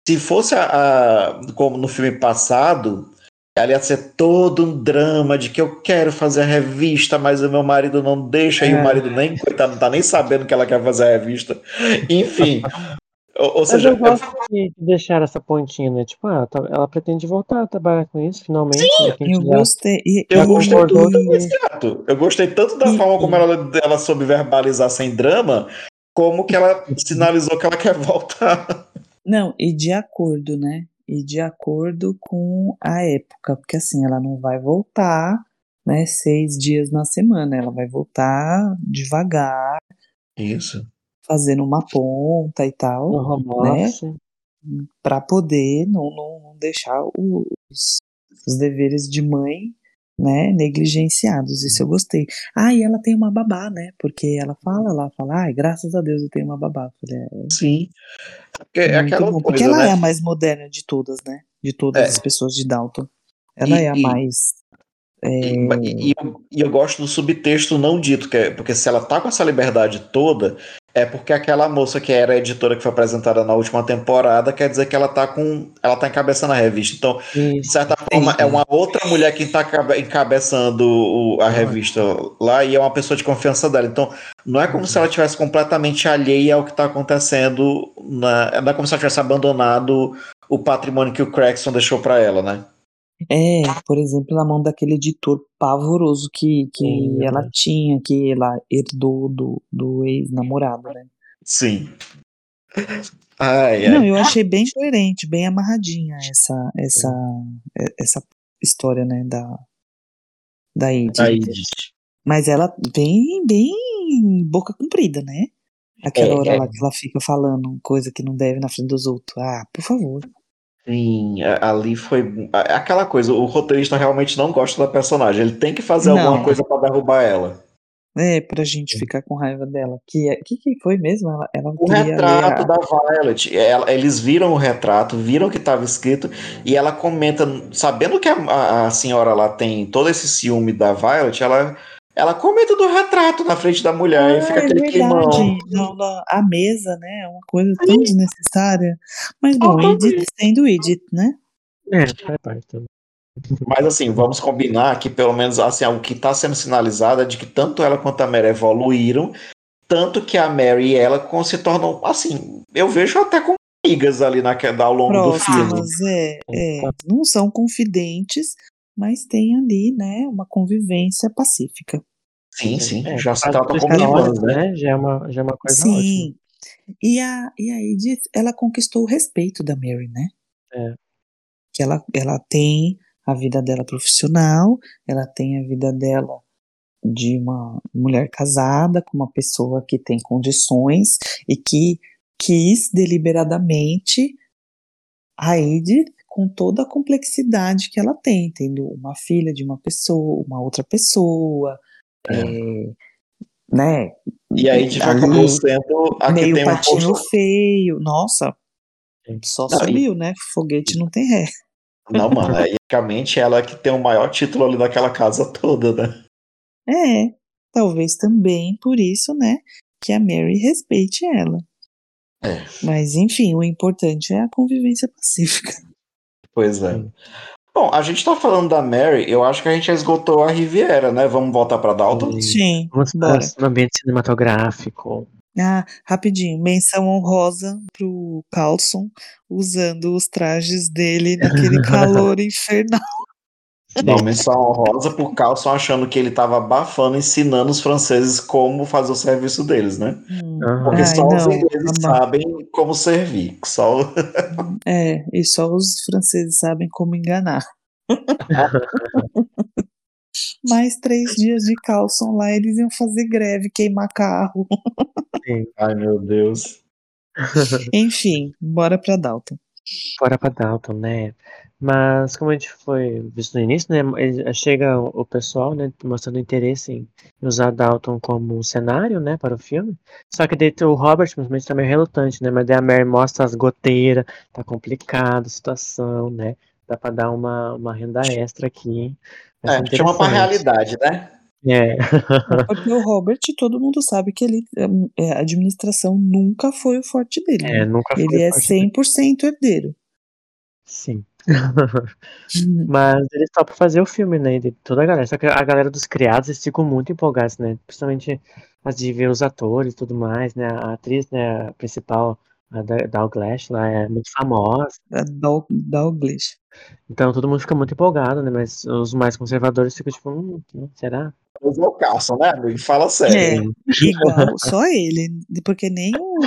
Se fosse a, a- como no filme passado, ela ia ser todo um drama de que eu quero fazer a revista, mas o meu marido não deixa, e o É. marido nem coitado, não tá nem sabendo que ela quer fazer a revista. Enfim. ou, ou Mas seja, eu gosto de de deixar essa pontinha, né? Tipo, ah, tá- ela pretende voltar a trabalhar com isso, finalmente. né? Que a Eu já- gostei. E, eu gostei tanto. Eu gostei tanto da E- forma como ela, ela soube verbalizar sem drama, como que ela sinalizou que ela quer voltar. Não, e de acordo, né? E de acordo com a época, porque assim, ela não vai voltar, né, seis dias na semana, ela vai voltar devagar, Isso. fazendo uma ponta e tal, home né? para poder não, não, não deixar os, os deveres de mãe, né, negligenciados. Isso eu gostei. Ah, e ela tem uma babá, né? Porque ela fala lá, fala, ai, graças a Deus eu tenho uma babá. Falei, é, Sim. Porque é muito aquela bom. coisa, Porque ela né? é a mais moderna de todas, né? De todas É. as pessoas de Dalton. Ela E- é a mais. É, E, e eu, e eu gosto do subtexto não dito, que é, porque se ela tá com essa liberdade toda, é porque aquela moça que era a editora que foi apresentada na última temporada, quer dizer que ela tá com. Ela tá encabeçando a revista. Então, de Isso. certa forma, é uma outra mulher que tá cabe- encabeçando o- a Ah. revista lá e é uma pessoa de confiança dela. Então, não é como se ela tivesse completamente alheia ao que tá acontecendo. Na, não é como se ela tivesse abandonado o patrimônio que o Craxton deixou pra ela, né? É, por exemplo, na mão daquele editor pavoroso que, que Sim, ela tinha, que ela herdou do, do ex-namorado, né? Sim. Ai, ai. Não, eu achei bem coerente, bem amarradinha essa, essa, é- essa história, né, da, da Edith. Mas ela bem, bem boca comprida, né? Aquela É, hora é. lá que ela fica falando coisa que não deve na frente dos outros. Ah, por favor. Sim, ali foi aquela coisa, o roteirista realmente não gosta da personagem, ele tem que fazer Não. alguma coisa pra derrubar ela. É, pra gente ficar com raiva dela. Que, que, que foi mesmo? Ela, ela O retrato a- da Violet, ela- eles viram o retrato, viram o que estava escrito, e ela comenta, sabendo que a, a- a senhora lá tem todo esse ciúme da Violet, ela, ela comenta do retrato na frente da mulher, e Ah, fica é aquele verdade. A mesa, né? É uma coisa tão desnecessária. Mas bom, Totalmente. Edith sendo Edith, né? É, faz parte também. Mas assim, vamos combinar que pelo menos assim, o que está sendo sinalizado é de que tanto ela quanto a Mary evoluíram, tanto que a Mary e ela se tornam, assim, eu vejo até como amigas ali na, ao longo do filme. Próximas, é, é. Não são confidentes, mas tem ali, né, uma convivência pacífica. Sim, sim, É, já se por como irmãs, né? né? Já é uma, já é uma coisa ótima. Sim. E a, e a Edith, ela conquistou o respeito da Mary, né? É. Que ela, ela tem a vida dela profissional, ela tem a vida dela de uma mulher casada com uma pessoa que tem condições e que quis deliberadamente a Edith com toda a complexidade que ela tem, entendeu? Uma filha de uma pessoa, uma outra pessoa, É. é, né? E aí tipo, Ali, acabou sendo a que meio tem uma patinho força. feio. Nossa, só Não, e- subiu, né? Foguete não tem ré. Não, mano, aí basicamente ela é que tem o maior título ali daquela casa toda, né? É, talvez também por isso, né, que a Mary respeite ela. É. Mas enfim, o importante é a convivência pacífica. Pois é. Sim. Bom, a gente tá falando da Mary, eu acho que a gente já esgotou a Riviera, né? Vamos voltar pra Dalton? Sim. Vamos para bora. o ambiente cinematográfico. Ah, rapidinho, menção honrosa pro Carlson usando os trajes dele naquele calor infernal. Não, menção honrosa por Carlson achando que ele tava abafando, ensinando os franceses como fazer o serviço deles, né? Hum. Porque Ai, só os não, ingleses aba- sabem como servir. Só... É, e só os franceses sabem como enganar. Mais três dias de Carlson lá, eles iam fazer greve, queimar carro. Sim. Ai, meu Deus. Enfim, bora pra Dalton. Fora pra Dalton, né? Mas como a gente foi visto no início, né? ele- Chega o pessoal, né? Mostrando interesse em usar Dalton como cenário, né? Para o filme. Só que daí o Robert simplesmente tá meio relutante, né? Mas daí a Mary mostra as goteiras, tá complicado a situação, né? Dá pra dar uma, uma renda extra aqui. Ser É, chama pra realidade, né? É, Porque o Robert, todo mundo sabe que ele, é, a administração nunca foi o forte dele. é, né? nunca foi Ele é forte dele. 100% herdeiro. Sim. Mas eles topam fazer o filme, né? De toda a galera. Só que a galera dos criados eles ficam muito empolgados, né? Principalmente as de ver os atores e tudo mais, né? A atriz, né? A principal, a Da- Dalglash, lá é muito famosa. Da Dal- Dalglish. Então todo mundo fica muito empolgado, né? Mas os mais conservadores ficam tipo, hum, hum, será? Mas é o Carlson, né, amigo? Fala sério. É, igual, só ele. Porque nem o,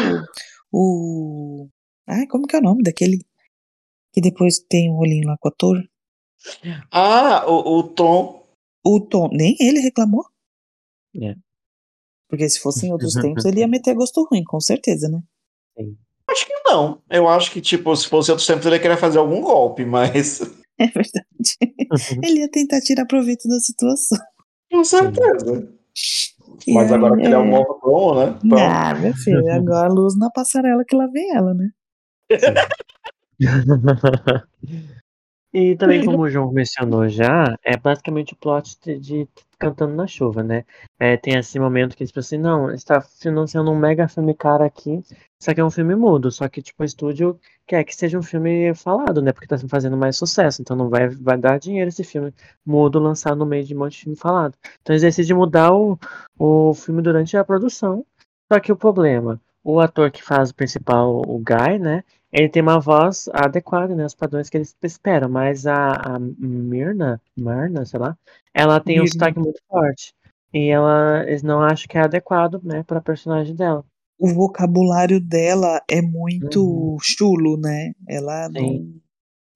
o. Ai, como que é o nome daquele que depois tem um rolinho lá com o ator? Ah, o, o Tom. O Tom, nem ele reclamou. É. Porque se fosse em outros tempos, ele ia meter gosto ruim, com certeza, né? Acho que não. Eu acho que, tipo, se fosse outros tempos, ele ia querer fazer algum golpe, mas. É verdade. Ele ia tentar tirar proveito da situação. Com certeza. E Mas aí, agora que ele é um novo dono, né? Ah, meu filho, agora a luz na passarela que lá vem ela, né? E também, como o João mencionou já, é basicamente o plot de, de Cantando na Chuva, né? É, tem esse momento que, tipo assim, não, está financiando um mega filme cara aqui, só que é um filme mudo, só que, tipo, o estúdio quer que seja um filme falado, né? Porque tá fazendo mais sucesso, então não vai, vai dar dinheiro esse filme mudo lançado no meio de um monte de filme falado. Então eles decidem mudar o, o filme durante a produção, só que o problema, o ator que faz o principal, o Guy, né? Ele tem uma voz adequada, né? Os padrões que eles esperam, mas a, a Mirna, Marna, sei lá, ela tem um Mirna. sotaque muito forte. E ela, eles não acham que é adequado, né, pra personagem dela. O vocabulário dela é muito Uhum. chulo, né? Ela não, Sim.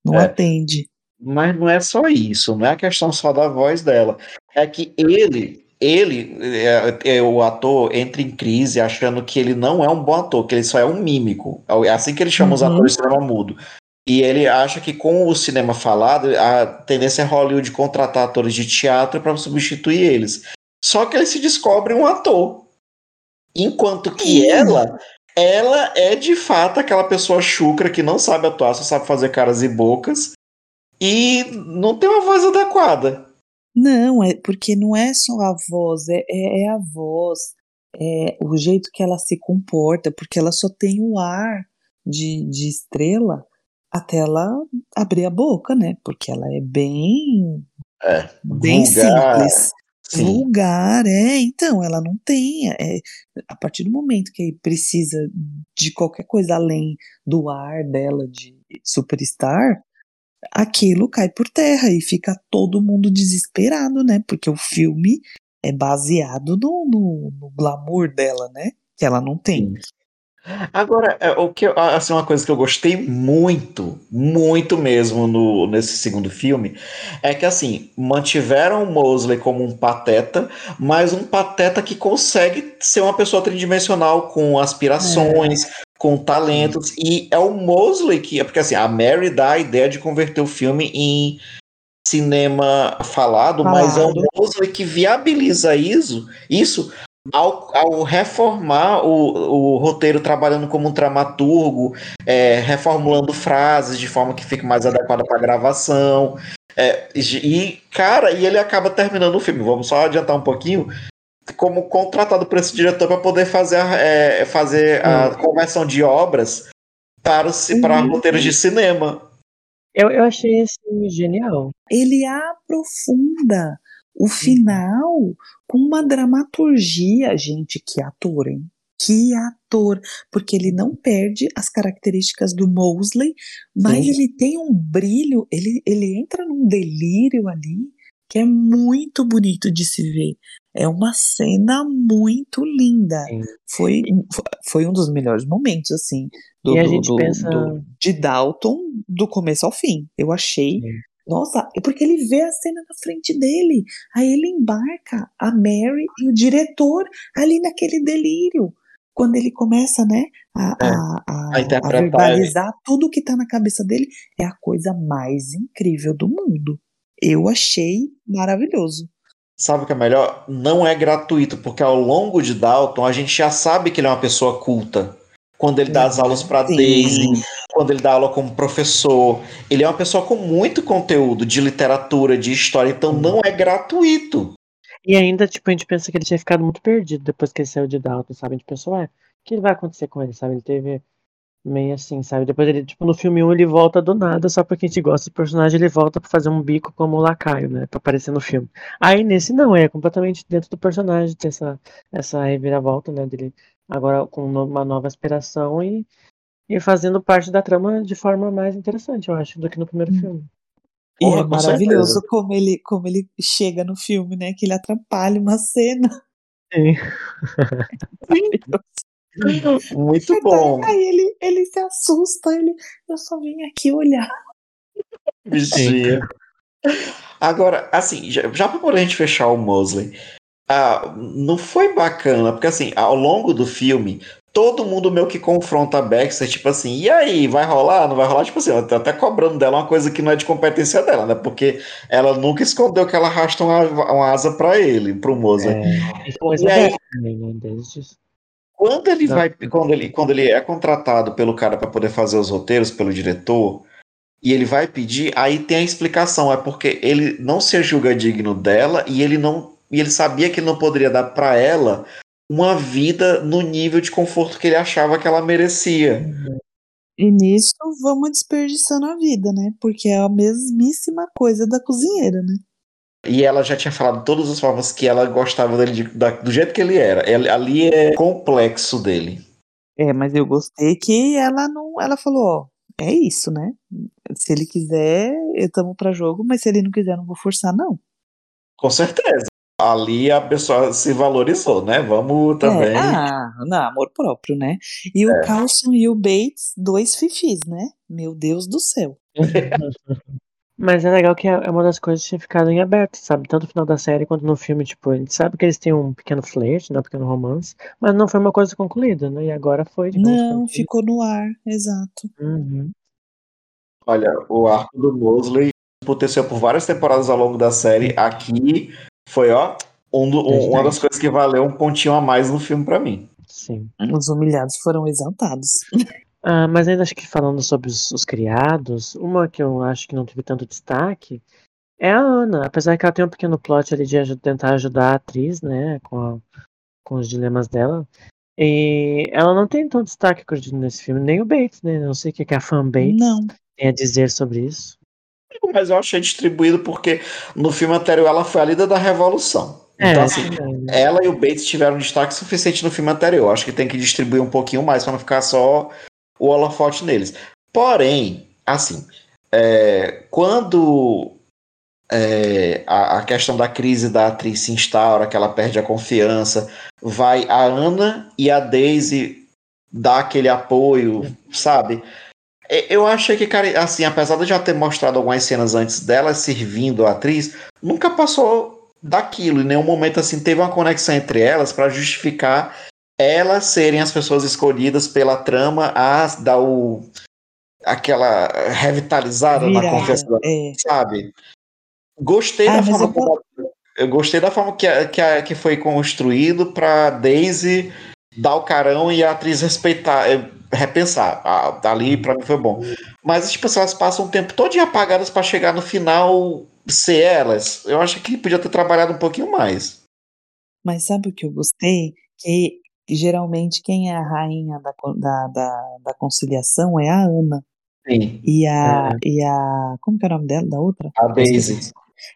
não É. atende. Mas não é só isso, não é a questão só da voz dela. É que ele, ele, é, é, o ator, entra em crise achando que ele não é um bom ator, que ele só é um mímico. É assim que ele chama os Uhum. atores de cinema mudo. E ele acha que com o cinema falado, a tendência é Hollywood contratar atores de teatro para substituir eles. Só que ele se descobre um ator. Enquanto que Sim. ela, ela é de fato aquela pessoa chucra que não sabe atuar, só sabe fazer caras e bocas e não tem uma voz adequada. Não, é porque não é só a voz, é, é, é a voz, é o jeito que ela se comporta, porque ela só tem o ar de, de estrela até ela abrir a boca, né? Porque ela é bem, É, bem vulgar, simples. Sim. Vulgar, é, então, ela não tem. É, a partir do momento que precisa de qualquer coisa além do ar dela de superstar, aquilo cai por terra e fica todo mundo desesperado, né? Porque o filme é baseado no, no, no glamour dela, né? Que ela não tem. Agora, é, o que assim, uma coisa que eu gostei muito, muito mesmo no, nesse segundo filme, é que assim, mantiveram o Mosley como um pateta, mas um pateta que consegue ser uma pessoa tridimensional com aspirações, com talentos. E é o Mosley que. Porque assim, a Mary dá a ideia de converter o filme em cinema falado, mas é o Falado. Mosley que viabiliza isso, isso ao, ao reformar o, o roteiro, trabalhando como um dramaturgo, é, reformulando frases de forma que fique mais adequada para a gravação. É, e, cara, e ele acaba terminando o filme. Vamos só adiantar um pouquinho. Como contratado por esse diretor para poder fazer, a, é, fazer a conversão de obras para, os, para Uhum. roteiros de cinema. Eu, eu achei assim, genial. Ele aprofunda o final com uma dramaturgia, gente, que ator, hein? Que ator, porque ele não perde as características do Mosley, mas Sim. ele tem um brilho, ele, ele entra num delírio ali que é muito bonito de se ver. É uma cena muito linda. Sim. Foi, foi um dos melhores momentos, assim, do, E a do- gente do- pensa- do- de Dalton do começo ao fim. Eu achei. Sim. Nossa, é porque ele vê a cena na frente dele. Aí ele embarca a Mary e o diretor ali naquele delírio. Quando ele começa, né, a, É, a, a, a verbalizar tudo que tá na cabeça dele, é a coisa mais incrível do mundo. Eu achei maravilhoso. Sabe o que é melhor? Não é gratuito, porque ao longo de Dalton a gente já sabe que ele é uma pessoa culta. Quando ele dá as aulas para. Daisy, quando ele dá aula como professor, ele é uma pessoa com muito conteúdo de literatura, de história, então não é gratuito. E ainda, tipo, a gente pensa que ele tinha ficado muito perdido depois que ele saiu de Dalton, sabe? A gente pensou, ué, o que vai acontecer com ele, sabe? Ele teve meio assim, sabe? Depois ele, tipo, no filme 1 ele volta do nada, só porque a gente gosta do personagem, ele volta pra fazer um bico como o lacaio, né? Pra aparecer no filme. Aí nesse não, é completamente dentro do personagem, ter essa, essa reviravolta, né? Dele agora com uma nova aspiração e, e fazendo parte da trama de forma mais interessante, eu acho, do que no primeiro Hum. filme. E Porra, é maravilhoso certeza. como ele, como ele chega no filme, né? Que ele atrapalha uma cena. Sim. Muito bom. Aí ele, ele se assusta, ele, eu só vim aqui olhar. Bichinha. Agora, assim, já, já pra poder a gente fechar o Mosley, ah, não foi bacana, porque assim, ao longo do filme, todo mundo meio que confronta a Baxter, tipo assim, e aí, vai rolar? Não vai rolar? Tipo assim, ela tá até cobrando dela uma coisa que não é de competência dela, né? Porque ela nunca escondeu que ela arrasta uma, uma asa pra ele, pro Mosley. É, e aí- também, né? Desde Quando ele Não. vai, quando ele, quando ele é contratado pelo cara para poder fazer os roteiros, pelo diretor, e ele vai pedir, aí tem a explicação, é porque ele não se julga digno dela e ele não, e ele sabia que ele não poderia dar para ela uma vida no nível de conforto que ele achava que ela merecia. E nisso vamos desperdiçando a vida, né? Porque é a mesmíssima coisa da cozinheira, né? E ela já tinha falado de todas as formas que ela gostava dele de- da- do jeito que ele era. Ele- ali é complexo dele. É, mas eu gostei que ela não. Ela falou, ó, é isso, né? Se ele quiser, estamos pra jogo, mas se ele não quiser, não vou forçar, não. Com certeza. Ali a pessoa se valorizou, né? Vamos também. É, ah, não, amor próprio, né? E o Carlson e o Bates, dois fifis, né? Meu Deus do céu. Mas é legal que é é uma das coisas que tinha ficado em aberto, sabe? Tanto no final da série quanto no filme, tipo, a gente sabe que eles têm um pequeno flerte, né? Um pequeno romance, mas não foi uma coisa concluída, né? E agora foi, Não, ficou no ar, exato. Uhum. Olha, o arco do Mosley aconteceu por várias temporadas ao longo da série. Aqui foi, ó, um do- um- uma das coisas que valeu um pontinho a mais no filme pra mim. Sim. Os humilhados foram exaltados. Ah, mas ainda acho que falando sobre os, os criados, uma que eu acho que não teve tanto destaque é a Ana. Apesar que ela tem um pequeno plot ali de aju- tentar ajudar a atriz, né? Com, a- com os dilemas dela. E ela não tem tanto destaque, acredito, nesse filme, nem o Bates, né? Não sei o que, que a fan Bates Não. tem a dizer sobre isso. Mas eu achei distribuído porque no filme anterior ela foi a líder da revolução. Então, é, assim, é, ela e o Bates tiveram destaque suficiente no filme anterior. Acho que tem que distribuir um pouquinho mais para não ficar só o holofote neles. Porém, assim, é, quando é, a, a questão da crise da atriz se instaura, que ela perde a confiança, vai a Ana e a Daisy dar aquele apoio, sabe? Eu achei que, cara, assim, apesar de já ter mostrado algumas cenas antes dela servindo a atriz, nunca passou daquilo. Em nenhum momento assim teve uma conexão entre elas para justificar elas serem as pessoas escolhidas pela trama a dar o aquela revitalizada na da é. sabe? Gostei Ah, da forma eu como eu gostei da forma que, a- que, a- que foi construído pra Daisy dar o carão e a atriz respeitar, eh, repensar. Ah, ali pra mim foi bom. Mas tipo, assim, elas passam um tempo todo apagadas pra chegar no final ser elas. Eu acho que podia ter trabalhado um pouquinho mais. Mas sabe o que eu gostei? Que geralmente quem é a rainha da, da, da, da conciliação é a Ana. Sim, E a, É. e a. Como que é o nome dela? Da outra? a. Daisy.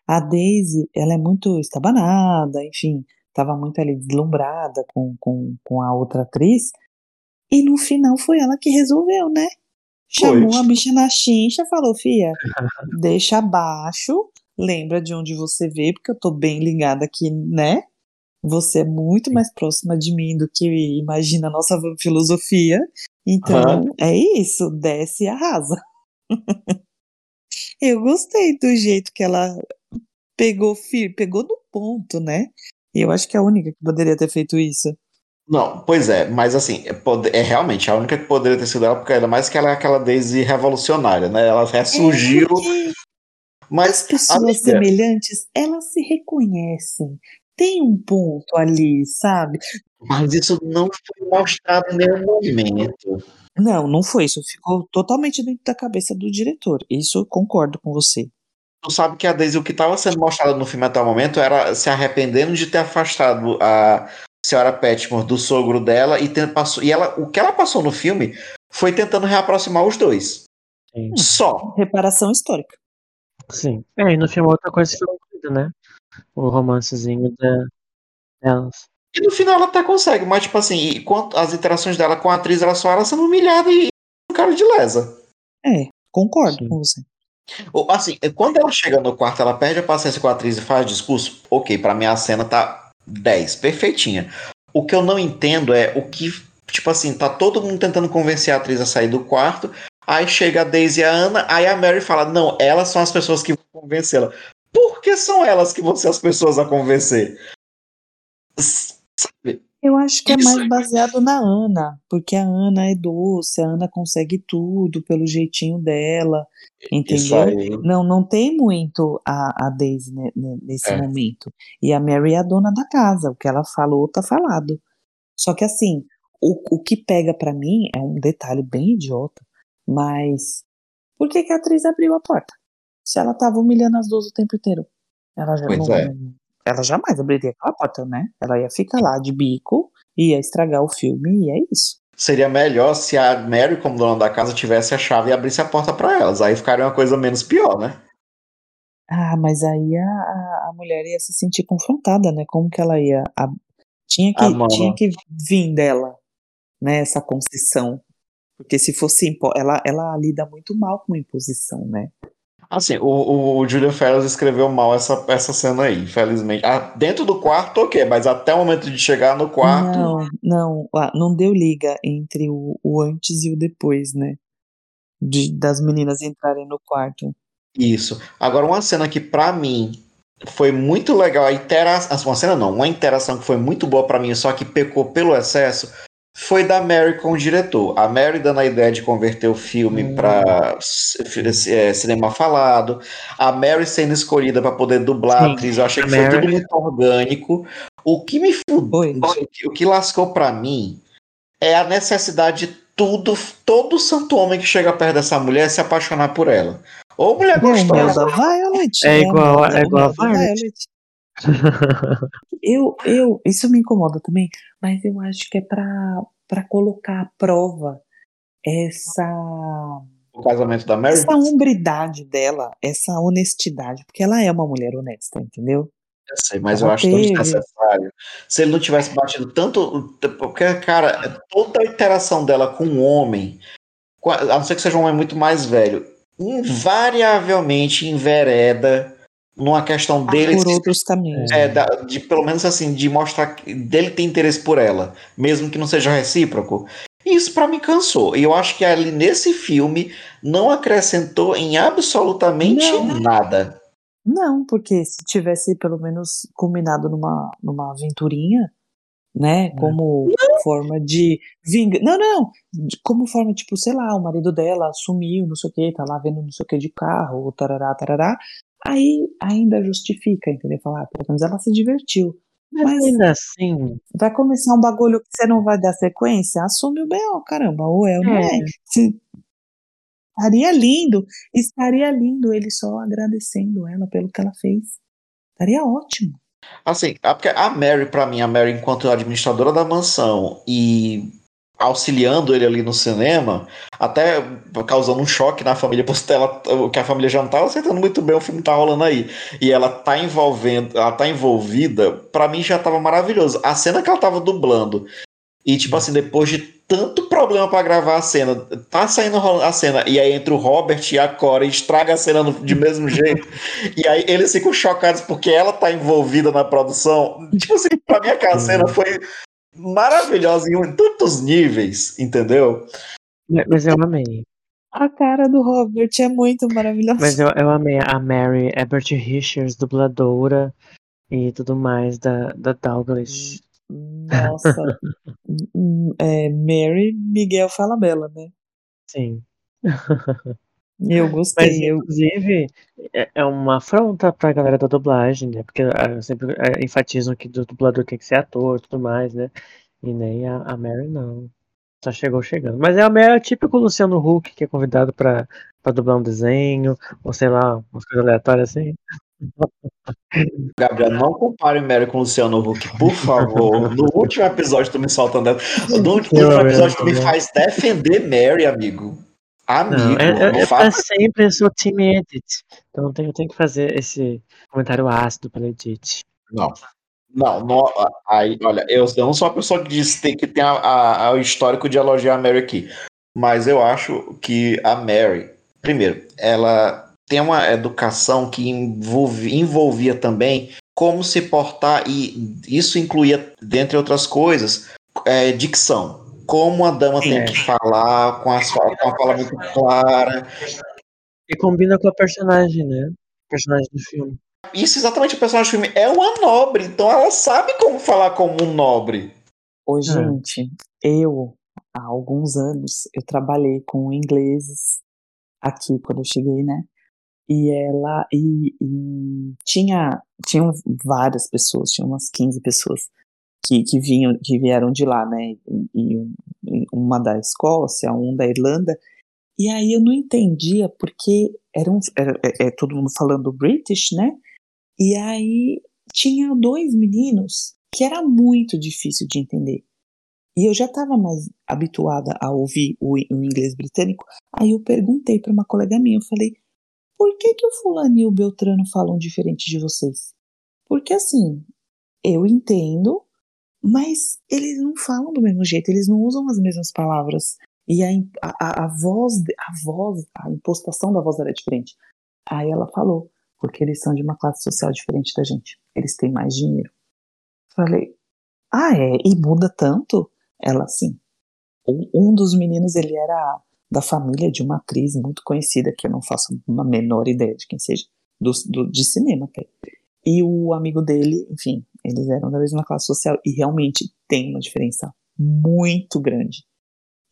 A Daisy, ela é muito estabanada, enfim, estava muito ali deslumbrada com, com, com a outra atriz. E no final foi ela que resolveu, né? Chamou Foi. a bicha na chincha, falou, fia, deixa abaixo, lembra de onde você veio, porque eu tô bem ligada aqui, né? Você é muito mais próxima de mim do que imagina a nossa filosofia. Então, Aham. é isso, desce e arrasa. Eu gostei do jeito que ela pegou firme, pegou no ponto, né? E eu acho que é a única que poderia ter feito isso. Não, pois é, mas assim, é, pode- é realmente a única que poderia ter sido ela, porque ainda mais que ela é aquela Daisy revolucionária, né? Ela ressurgiu, É porque as mas pessoas amiga, semelhantes, elas se reconhecem. Tem um ponto ali, sabe? mas isso não foi mostrado em nenhum momento. Não, não foi isso. Ficou totalmente dentro da cabeça do diretor. Isso eu concordo com você. Tu sabe que a Daisy, o que estava sendo mostrado no filme até o momento era se arrependendo de ter afastado a senhora Petmore do sogro dela e, ter, passou, e ela, o que ela passou no filme foi tentando reaproximar os dois. Sim. Só. Reparação histórica. Sim. É, e no filme outra coisa que foi incluída, né? O romancezinho da, delas. E no final ela até consegue, mas tipo assim, e as interações dela com a atriz, ela só era sendo humilhada e um cara de lesa. É, concordo Sim. com você. Ou, Assim, quando ela chega no quarto, ela perde a paciência com a atriz e faz discurso. Ok, pra mim a cena tá 10, perfeitinha. O que eu não entendo é o que, tipo assim, tá todo mundo tentando convencer a atriz a sair do quarto. Aí chega a Daisy e a Ana, aí a Mary fala: Não, elas são as pessoas que vão convencê-la. Por que são elas que vão ser as pessoas a convencer? Sabe? Eu acho que é mais baseado na Ana, porque a Ana é doce, a Ana consegue tudo pelo jeitinho dela, entendeu? Não, não tem muito a, a Daisy ne- ne- nesse É. momento. E a Mary é a dona da casa, o que ela falou tá falado. Só que assim, o, o que pega pra mim é um detalhe bem idiota, mas por que, que a atriz abriu a porta? Se ela tava humilhando as duas o tempo inteiro. Ela já Pois não, é. ela jamais abriria aquela porta, né? Ela ia ficar lá de bico, ia estragar o filme e é isso. Seria melhor se a Mary, como dona da casa, tivesse a chave e abrisse a porta pra elas. Aí ficaria uma coisa menos pior, né? Ah, mas aí a, a, a mulher ia se sentir confrontada, né? Como que ela ia. a- tinha, que, Ah, mano. tinha que vir dela, né? Essa concessão. Porque se fosse ela, ela lida muito mal com imposição, né? Assim, o, o, Julian Fellows escreveu mal essa, essa cena aí, infelizmente. Ah, dentro do quarto, ok, mas até o momento de chegar no quarto. Não, não, ah, não deu liga entre o, o antes e o depois, né? De, das meninas entrarem no quarto. Isso. Agora, uma cena que pra mim foi muito legal, a interação. Uma cena não, uma interação que foi muito boa pra mim, só que pecou pelo excesso, foi da Mary com o diretor. A Mary dando a ideia de converter o filme Hum. pra c- é, cinema falado, a Mary sendo escolhida pra poder dublar Sim, a atriz. Eu achei que foi Mary- tudo muito orgânico. O que me fudeu, Foi. o que- lascou pra mim é a necessidade de tudo, todo santo homem que chega perto dessa mulher se apaixonar por ela. Ou mulher É gostosa. da Violet. É o igual é igual a Violet. Eu, eu, isso me incomoda também, mas eu acho que é pra, pra colocar à prova essa, O casamento da Mary? essa hombridade dela, essa honestidade, porque ela é uma mulher honesta, entendeu? Eu sei, mas Ela eu acho tão desnecessário. Se ele não tivesse batido tanto. Porque, cara, toda a interação dela com um homem, a não ser que seja um homem muito mais velho, invariavelmente envereda numa questão dele. Por outros caminhos. É, da- de pelo menos assim, de mostrar que dele ter interesse por ela, mesmo que não seja recíproco. Isso pra mim cansou. E eu acho que ali nesse filme não acrescentou em absolutamente Não. nada. Não, porque se tivesse pelo menos combinado numa, numa aventurinha, né? Como forma de vingança. Não, não, como forma, tipo, sei lá, o marido dela sumiu, não sei o que, tá lá vendo não sei o que de carro, tarará, tarará. Aí ainda justifica, entendeu? Falar, ah, pelo menos ela se divertiu. Mas, Mas- ainda assim, Vai começar um bagulho que você não vai dar sequência? Assume o B.O., caramba, ou é ou não é. É. Se- Estaria lindo, estaria lindo ele só agradecendo ela pelo que ela fez. Estaria ótimo. Assim, a, porque a Mary, pra mim, a Mary enquanto administradora da mansão e auxiliando ele ali no cinema, até causando um choque na família, porque ela, que a família já não tava aceitando muito bem o filme tá rolando aí. E ela tá envolvendo, ela tá envolvida, pra mim já tava maravilhoso. A cena que ela tava dublando. E tipo assim, depois de tanto problema pra gravar a cena, tá saindo a cena, e aí entra o Robert e a Cora e estraga a cena de mesmo jeito. E aí eles ficam chocados porque ela tá envolvida na produção. Tipo assim, pra mim aquela cena foi maravilhosa em tantos níveis, entendeu? mas eu amei. A cara do Robert é muito maravilhosa. Mas eu, eu amei a Mary Ebert Richards, dubladora e tudo mais da, da Douglas. Nossa. É, Mary Miguel Falabella, né? Sim. Eu Mas, gostei. Eu, inclusive, é é uma afronta pra galera da dublagem, né? Porque ah, sempre ah, enfatizam que o dublador tem que ser ator e tudo mais, né? E nem a, a Mary não. Só chegou chegando. Mas é a Mary é típico Luciano Huck, que é convidado pra, pra dublar um desenho, ou sei lá, umas coisas aleatórias assim. Gabriel, não compare Mary com Luciano Huck, por favor. No último episódio tu me soltando ela. No último episódio tu me eu faz defender Mary, amigo. Amigo, Não, é, é, não é faça sempre eu sou Team Edit. Então eu tenho, eu tenho que fazer esse comentário ácido pela Edit. Não. Não, não, aí, olha, eu, não sou a pessoa que diz que tem, a- a- a- o histórico de elogiar a Mary aqui. Mas eu acho que a Mary, primeiro, ela tem uma educação que envolve- envolvia também como se portar, e isso incluía, dentre outras coisas, é, dicção. Como a dama tem É. que falar, com, as, com a fala muito clara. E combina com a personagem, né? Personagem do filme. Isso exatamente o personagem do filme é uma nobre, então ela sabe como falar como um nobre. Ô, gente, eu, há alguns anos, eu trabalhei com ingleses aqui quando eu cheguei, né? E ela, e, e tinha, tinham várias pessoas, tinha umas 15 pessoas que, que vinham, que vieram de lá, né? E, e um- e uma da Escócia, um da Irlanda. E aí eu não entendia porque era, é, é, todo mundo falando British, né? E aí tinha dois meninos que era muito difícil de entender. E eu já estava mais habituada a ouvir o, o inglês britânico. Aí eu perguntei para uma colega minha, eu falei, por que que o fulano e o Beltrano falam diferente de vocês? Porque assim, eu entendo, mas eles não falam do mesmo jeito, eles não usam as mesmas palavras. E a, a, a, voz, a voz, a impostação da voz era diferente. Aí ela falou, porque eles são de uma classe social diferente da gente. Eles têm mais dinheiro. Falei, ah, é? E muda tanto? Ela, sim. Um dos meninos, ele era da família de uma atriz muito conhecida, que eu não faço uma menor ideia de quem seja, do, do- de cinema até. E o amigo dele, enfim, eles eram da mesma classe social e realmente tem uma diferença muito grande.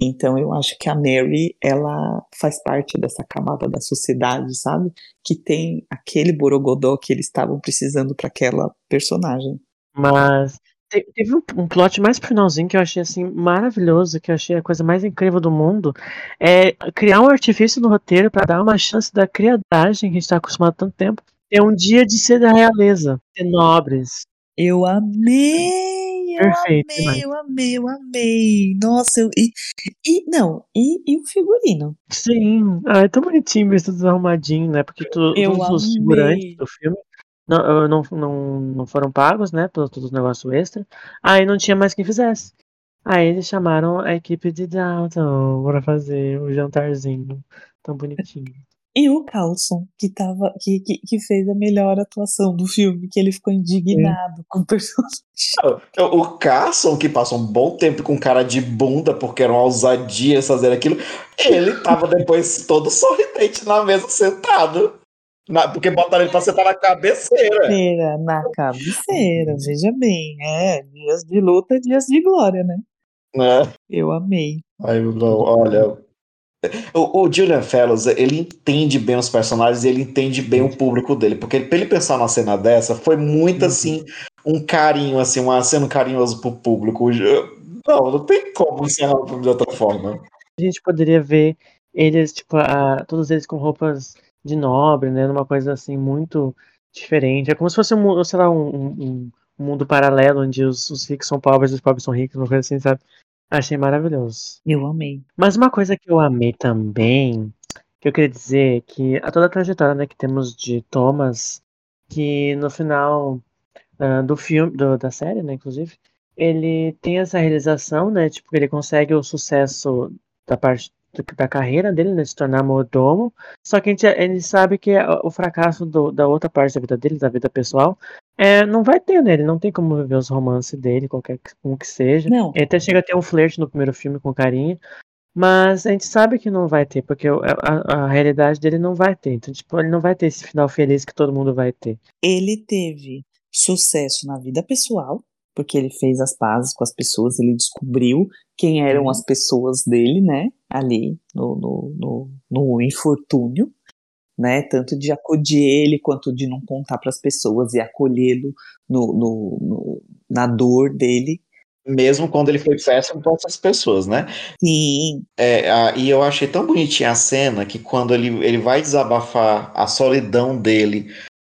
Então eu acho que a Mary, ela faz parte dessa camada da sociedade, sabe? Que tem aquele borogodó que eles estavam precisando para aquela personagem. Mas te- teve um, plot mais pro finalzinho que eu achei assim maravilhoso, que eu achei a coisa mais incrível do mundo. É criar um artifício no roteiro pra dar uma chance da criadagem que a gente tá acostumado há tanto tempo. É um dia de ser da realeza, ser nobres. Eu amei, eu Perfeito amei, demais. eu amei, eu amei. Nossa, eu, e, e não, e, e o figurino? Sim, ah, é tão bonitinho ver tudo arrumadinho, né? Porque tu- todos os amei. figurantes do filme não, eh, não, não, não foram pagos, né? Pelo todo o negócio extra. Aí não tinha mais quem fizesse. Aí eles chamaram a equipe de Downton pra fazer o jantarzinho tão bonitinho. E o Carlson, que, tava, que, que, que fez a melhor atuação do filme, que ele ficou indignado com o personagem. O Carson, que passa um bom tempo com cara de bunda, porque era uma ousadia fazer aquilo, ele tava depois todo sorridente na mesa, sentado. Na- porque botaram ele pra sentar na cabeceira. Cabeceira, na cabeceira, veja bem. É, dias de luta, dias de glória, né? Né? Eu amei. Ai, não, olha. O, o Julian Fellows, ele entende bem os personagens e ele entende bem o público dele. Porque pra ele pensar numa cena dessa, foi muito assim, um carinho, assim, uma cena carinhoso pro público. Não, não tem como encerrar o filme de outra forma. A gente poderia ver eles, tipo, a, todos eles com roupas de nobre, né? Numa coisa assim muito diferente. É como se fosse um, sei lá, um, um, um mundo paralelo onde os, os, ricos são pobres e os pobres são ricos, uma coisa assim, sabe? Achei maravilhoso. Eu amei. Mas uma coisa que eu amei também, que eu queria dizer, que a toda a trajetória né, que temos de Thomas, que no final uh, do filme, do, da série, né, inclusive, ele tem essa realização, né, tipo, ele consegue o sucesso da parte da carreira dele, né, de se tornar mordomo. Só que a gente, gente sabe que o fracasso do, da outra parte da vida dele, da vida pessoal, é, não vai ter, né? Ele não tem como viver os romances dele, qualquer um que seja. Não. Ele até chega a ter um flerte no primeiro filme com carinha. Mas a gente sabe que não vai ter, porque a, a, a, realidade dele não vai ter. Então, tipo, ele não vai ter esse final feliz que todo mundo vai ter. Ele teve sucesso na vida pessoal, porque ele fez as pazes com as pessoas, ele descobriu quem eram uhum. as pessoas dele, né? Ali no, no, no, no infortúnio, né? Tanto de acudir ele quanto de não contar para as pessoas e acolhê-lo no, no, no, na dor dele. Mesmo quando ele foi péssimo com essas pessoas, né? Sim. É, a, e eu achei tão bonitinha a cena que quando ele, ele vai desabafar a solidão dele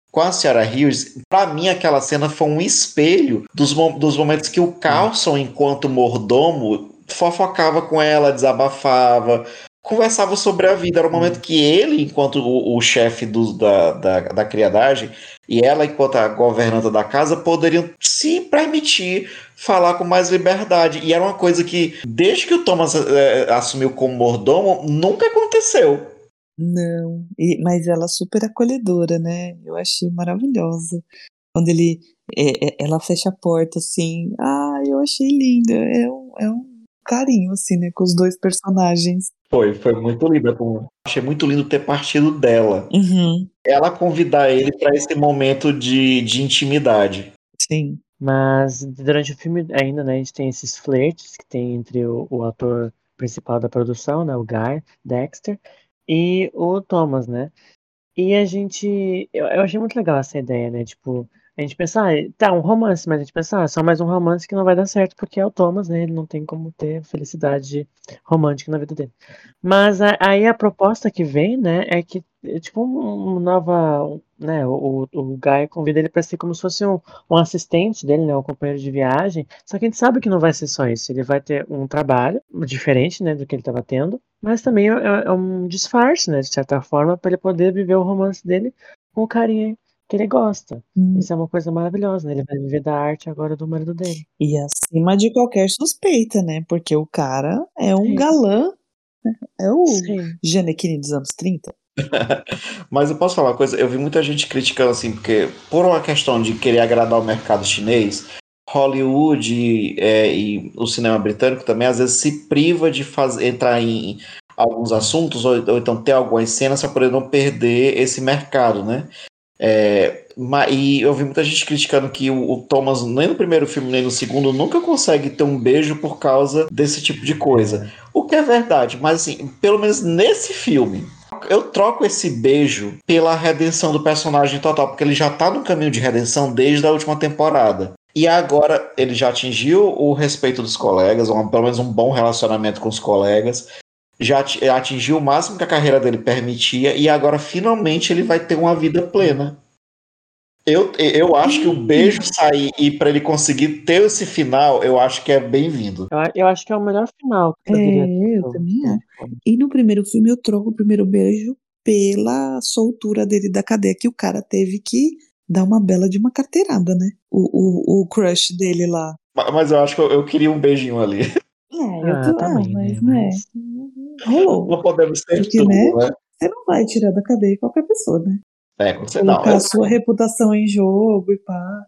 com a Sarah Hughes, para mim aquela cena foi um espelho dos, dos momentos que o Carlson, enquanto mordomo, fofocava com ela, desabafava, conversava sobre a vida. Era o momento que ele, enquanto o, o chefe da, da, da criadagem, e ela, enquanto a governanta da casa, poderiam se permitir falar com mais liberdade. E era uma coisa que, desde que o Thomas é, assumiu como mordomo, nunca aconteceu. Não, e, mas ela super acolhedora, né? Eu achei maravilhosa. Quando ele, é, é, ela fecha a porta assim, ah, eu achei linda. É um, é um carinho, assim, né, com os dois personagens. Foi, foi muito linda. Com... Achei muito lindo ter partido dela. Uhum. Ela convidar ele para esse momento de, de intimidade. Sim. Mas durante o filme ainda, né, a gente tem esses flertes que tem entre o, o ator principal da produção, né, o Guy Dexter, e o Thomas, né? E a gente. Eu, eu achei muito legal essa ideia, né? Tipo, a gente pensa, ah, tá, um romance, mas a gente pensa, ah, só mais um romance que não vai dar certo, porque é o Thomas, né? Ele não tem como ter felicidade romântica na vida dele. Mas a, aí a proposta que vem, né, é que, é tipo, uma nova, né, o, o Guy convida ele para ser como se fosse um, um assistente dele, né, um companheiro de viagem, só que a gente sabe que não vai ser só isso, ele vai ter um trabalho diferente, né, do que ele estava tendo, mas também é, é, um disfarce, né, de certa forma, para ele poder viver o romance dele com o carinha que ele gosta. Hum. Isso é uma coisa maravilhosa, né? Ele vai viver da arte agora do marido dele. E acima de qualquer suspeita, né? Porque o cara é um Sim. galã. Né? É o Janequine dos anos 30. Mas eu posso falar uma coisa, eu vi muita gente criticando assim, porque por uma questão de querer agradar o mercado chinês, Hollywood é, e o cinema britânico também às vezes se priva de fazer, entrar em alguns assuntos ou, ou então ter algumas cenas para poder não perder esse mercado, né? É, e eu vi muita gente criticando que o, Thomas, nem no primeiro filme, nem no segundo, nunca consegue ter um beijo por causa desse tipo de coisa. O que é verdade, mas assim, pelo menos nesse filme, eu troco esse beijo pela redenção do personagem total, porque ele já tá no caminho de redenção desde a última temporada. E agora ele já atingiu o respeito dos colegas, um, pelo menos um bom relacionamento com os colegas já atingiu o máximo que a carreira dele permitia e agora finalmente ele vai ter uma vida plena. Eu, eu acho que o beijo sair e para ele conseguir ter esse final, eu acho que é bem-vindo. Eu, eu, acho que é o melhor final. Que é, eu também acho. E no primeiro filme eu troco o primeiro beijo pela soltura dele da cadeia, que o cara teve que dar uma bela de uma carteirada, né? O, o, o crush dele lá. Mas eu acho que eu, eu queria um beijinho ali. É, eu ah, tô, também, mas, né? Mas... Rolou. Não podemos ser Porque, tudo, né? né? Você não vai tirar da cadeia qualquer pessoa, né? É, você Colocar não. a sua reputação em jogo e pá.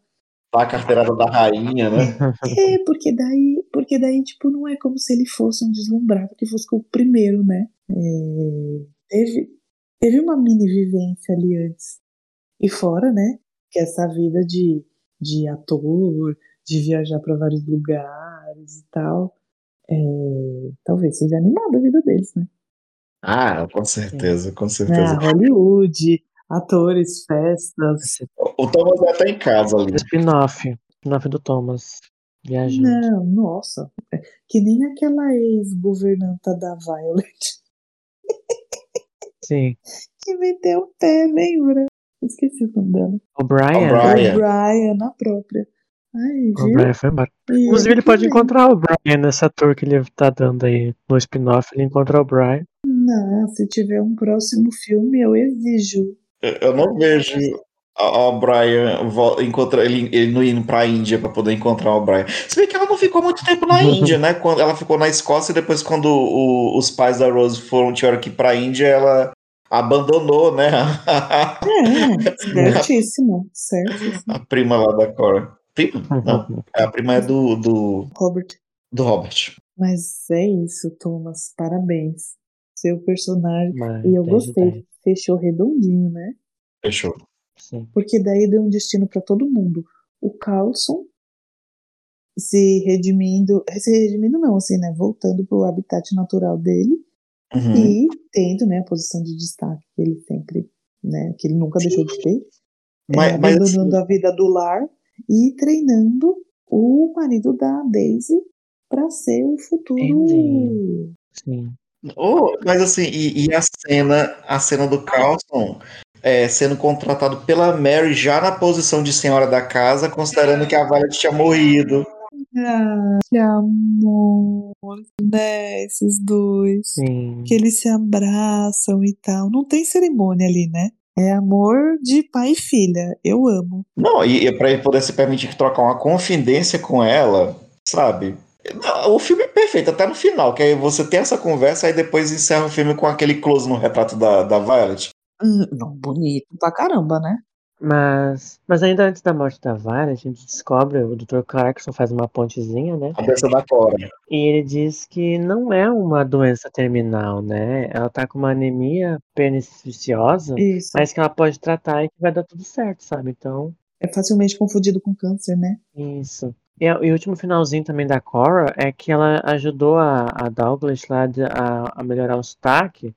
Tá a carteirada da rainha, né? É, porque daí, porque daí, tipo, não é como se ele fosse um deslumbrado que fosse o primeiro, né? É, teve, teve uma mini vivência ali antes. E fora, né? Que essa vida de, de ator, de viajar para vários lugares e tal é, talvez seja animada a vida deles, né? Ah, com certeza, com Ah, certeza. Hollywood, atores, festas. O Thomas já tá em casa ali. spin-off. Spin-off do Thomas. Viajando. Não, nossa. é Que nem aquela ex-governanta da Violet Sim. que meteu o pé, lembra? Esqueci o nome dela. O Brian. O Brian. O Brian, na própria. Ai, O? Brian foi embora. Inclusive, ele pode encontrar o Brian nessa tour que ele tá dando aí no spin-off. Ele encontra o Brian. Não, se tiver um próximo filme, eu exijo. Eu não vejo a- o Brian vo- encontra ele, ele não indo pra Índia pra poder encontrar o Brian. Se bem que ela não ficou muito tempo na Índia, né? Quando ela ficou na Escócia e depois, quando o- os pais da Rose foram tiveram que ir pra Índia, ela abandonou, né? É, certíssimo, certíssimo. a prima lá da Cora. Não, a prima é do, do, Robert. do Robert. Mas é isso, Thomas. Parabéns. Seu personagem. Mas E eu 10 de gostei. 10. Fechou redondinho, né? Fechou. Sim. Porque daí deu um destino para todo mundo. O Carlson se redimindo, se redimindo não, assim, né? Voltando pro habitat natural dele Uhum. e tendo, né, a posição de destaque que ele sempre, né, que ele nunca deixou de ter, Mas, é, mas assim, abandonando a vida do lar e treinando o marido da Daisy para ser o futuro. Entendi. Sim. Oh, mas assim, e, e a cena, a cena do Carlson é, sendo contratado pela Mary já na posição de senhora da casa, considerando que a Violet tinha morrido. Ah, que amor, né? Esses dois. Sim. que eles se abraçam e tal. Não tem cerimônia ali, né? É amor de pai e filha. Eu amo. Não, e, e para ele poder se permitir trocar uma confidência com ela, sabe? O filme é perfeito, até no final, que aí você tem essa conversa, aí depois encerra o filme com aquele close no retrato da, da Violet. Hum, não, bonito pra caramba, né? Mas, mas ainda antes da morte da Violet, a gente descobre, o Dr. Clarkson faz uma pontezinha, né? A peça da Cora. E ele diz que não é uma doença terminal, né? Ela tá com uma anemia perniciosa, Isso. mas que ela pode tratar e que vai dar tudo certo, sabe? Então, É facilmente confundido com câncer, né? isso. E, e o último finalzinho também da Cora é que ela ajudou a, a Douglas lá de- a, a melhorar o sotaque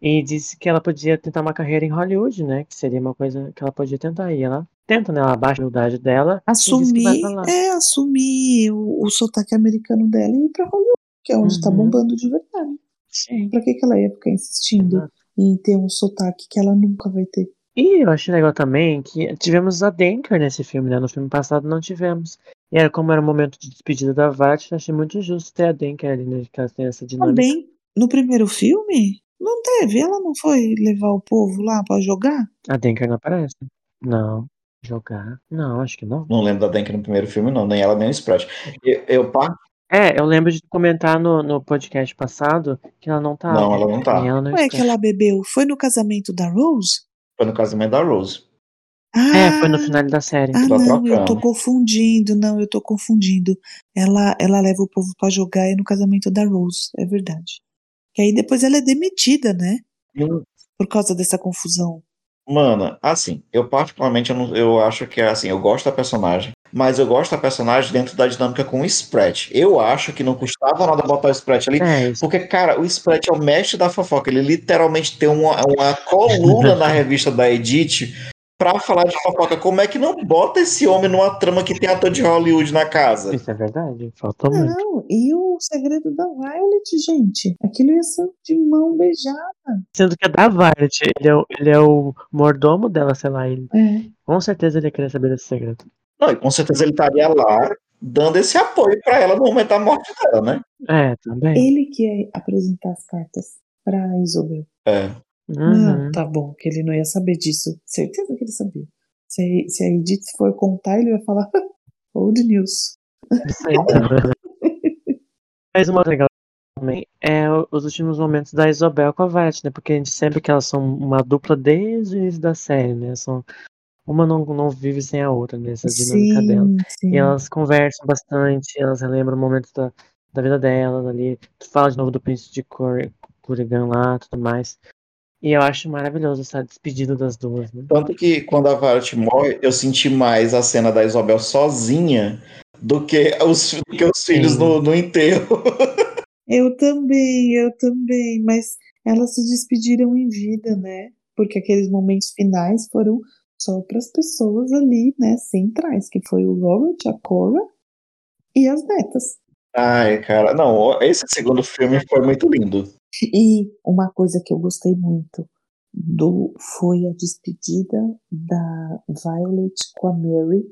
e disse que ela podia tentar uma carreira em Hollywood, né? Que seria uma coisa que ela podia tentar. E ela tenta, né? Ela abaixa a humildade dela Assumir, é, assumir o, o sotaque americano dela e ir pra Hollywood, que é onde tá Uhum. bombando de verdade. Sim. Pra que, que ela ia ficar insistindo Exato. em ter um sotaque que ela nunca vai ter? E eu achei legal também que tivemos a Denker nesse filme, né? No filme passado não tivemos. E era como era o momento de despedida da eu achei muito justo ter a Denker ali, né? Que ela tem essa dinâmica. Também, no primeiro filme, não teve. Ela não foi levar o povo lá pra jogar? A Denker não aparece. Não. Jogar. Não, acho que não. Não lembro da Denk no primeiro filme, não, nem ela, nem o Sprite. Eu, eu É, eu lembro de comentar no, no podcast passado que ela não tá. Não, ela não tá. Ela, nem o Ué, que ela bebeu? Foi no casamento da Rose? Foi no casamento da Rose. Ah, É, foi no final da série. Ah, Tá não, eu tô trocando. confundindo. Não, eu tô confundindo. Ela, ela leva o povo pra jogar é no casamento da Rose, é verdade. Que aí depois ela é demitida, né? Eu- Por causa dessa confusão. Mano, assim, eu particularmente eu, não- eu acho que é assim, eu gosto da personagem, mas eu gosto da personagem dentro da dinâmica com o Sprat. Eu acho que não custava nada botar o Sprat ali, É, porque, cara, o Sprat é o mestre da fofoca. Ele literalmente tem uma, uma coluna na revista da Edith pra falar de fofoca. Como é que não bota esse homem numa trama que tem ator de Hollywood na casa? Isso é verdade. Faltou muito. Não, e o segredo da Violet, gente? Aquilo ia ser de mão beijada. Sendo que é da Violet, ele é, o, ele é o mordomo dela, sei lá. Ele, É. com certeza ele ia querer saber desse segredo. Não, e com certeza ele estaria lá dando esse apoio pra ela no momento da morte dela, né? É, também. Ele que ia apresentar as cartas pra Isobel. É. Uhum. Ah, tá bom, que ele não ia saber disso. Certeza que ele sabia. Se a, se a Edith for contar, ele vai falar old news. Isso aí. Mas uma outra legal também é os últimos momentos da Isobel com a Violet, né? Porque a gente sempre que elas são uma dupla desde o início da série, né? São, uma não, não vive sem a outra, nessa dinâmica dela. Sim, sim. E elas conversam bastante, elas relembram momentos da, da vida delas ali. Fala de novo do príncipe de Cor- Kurigan lá tudo mais. E eu acho maravilhoso essa despedida das duas, né? Tanto que quando a Violet morre, eu senti mais a cena da Isabel sozinha do que os, do que os filhos no, no enterro. Eu também, eu também, mas elas se despediram em vida, né? Porque aqueles momentos finais foram só para as pessoas ali, né, centrais, que foi o Robert, a Cora e as netas. Ai, cara, não, esse segundo filme foi muito lindo. E uma coisa que eu gostei muito do foi a despedida da Violet com a Mary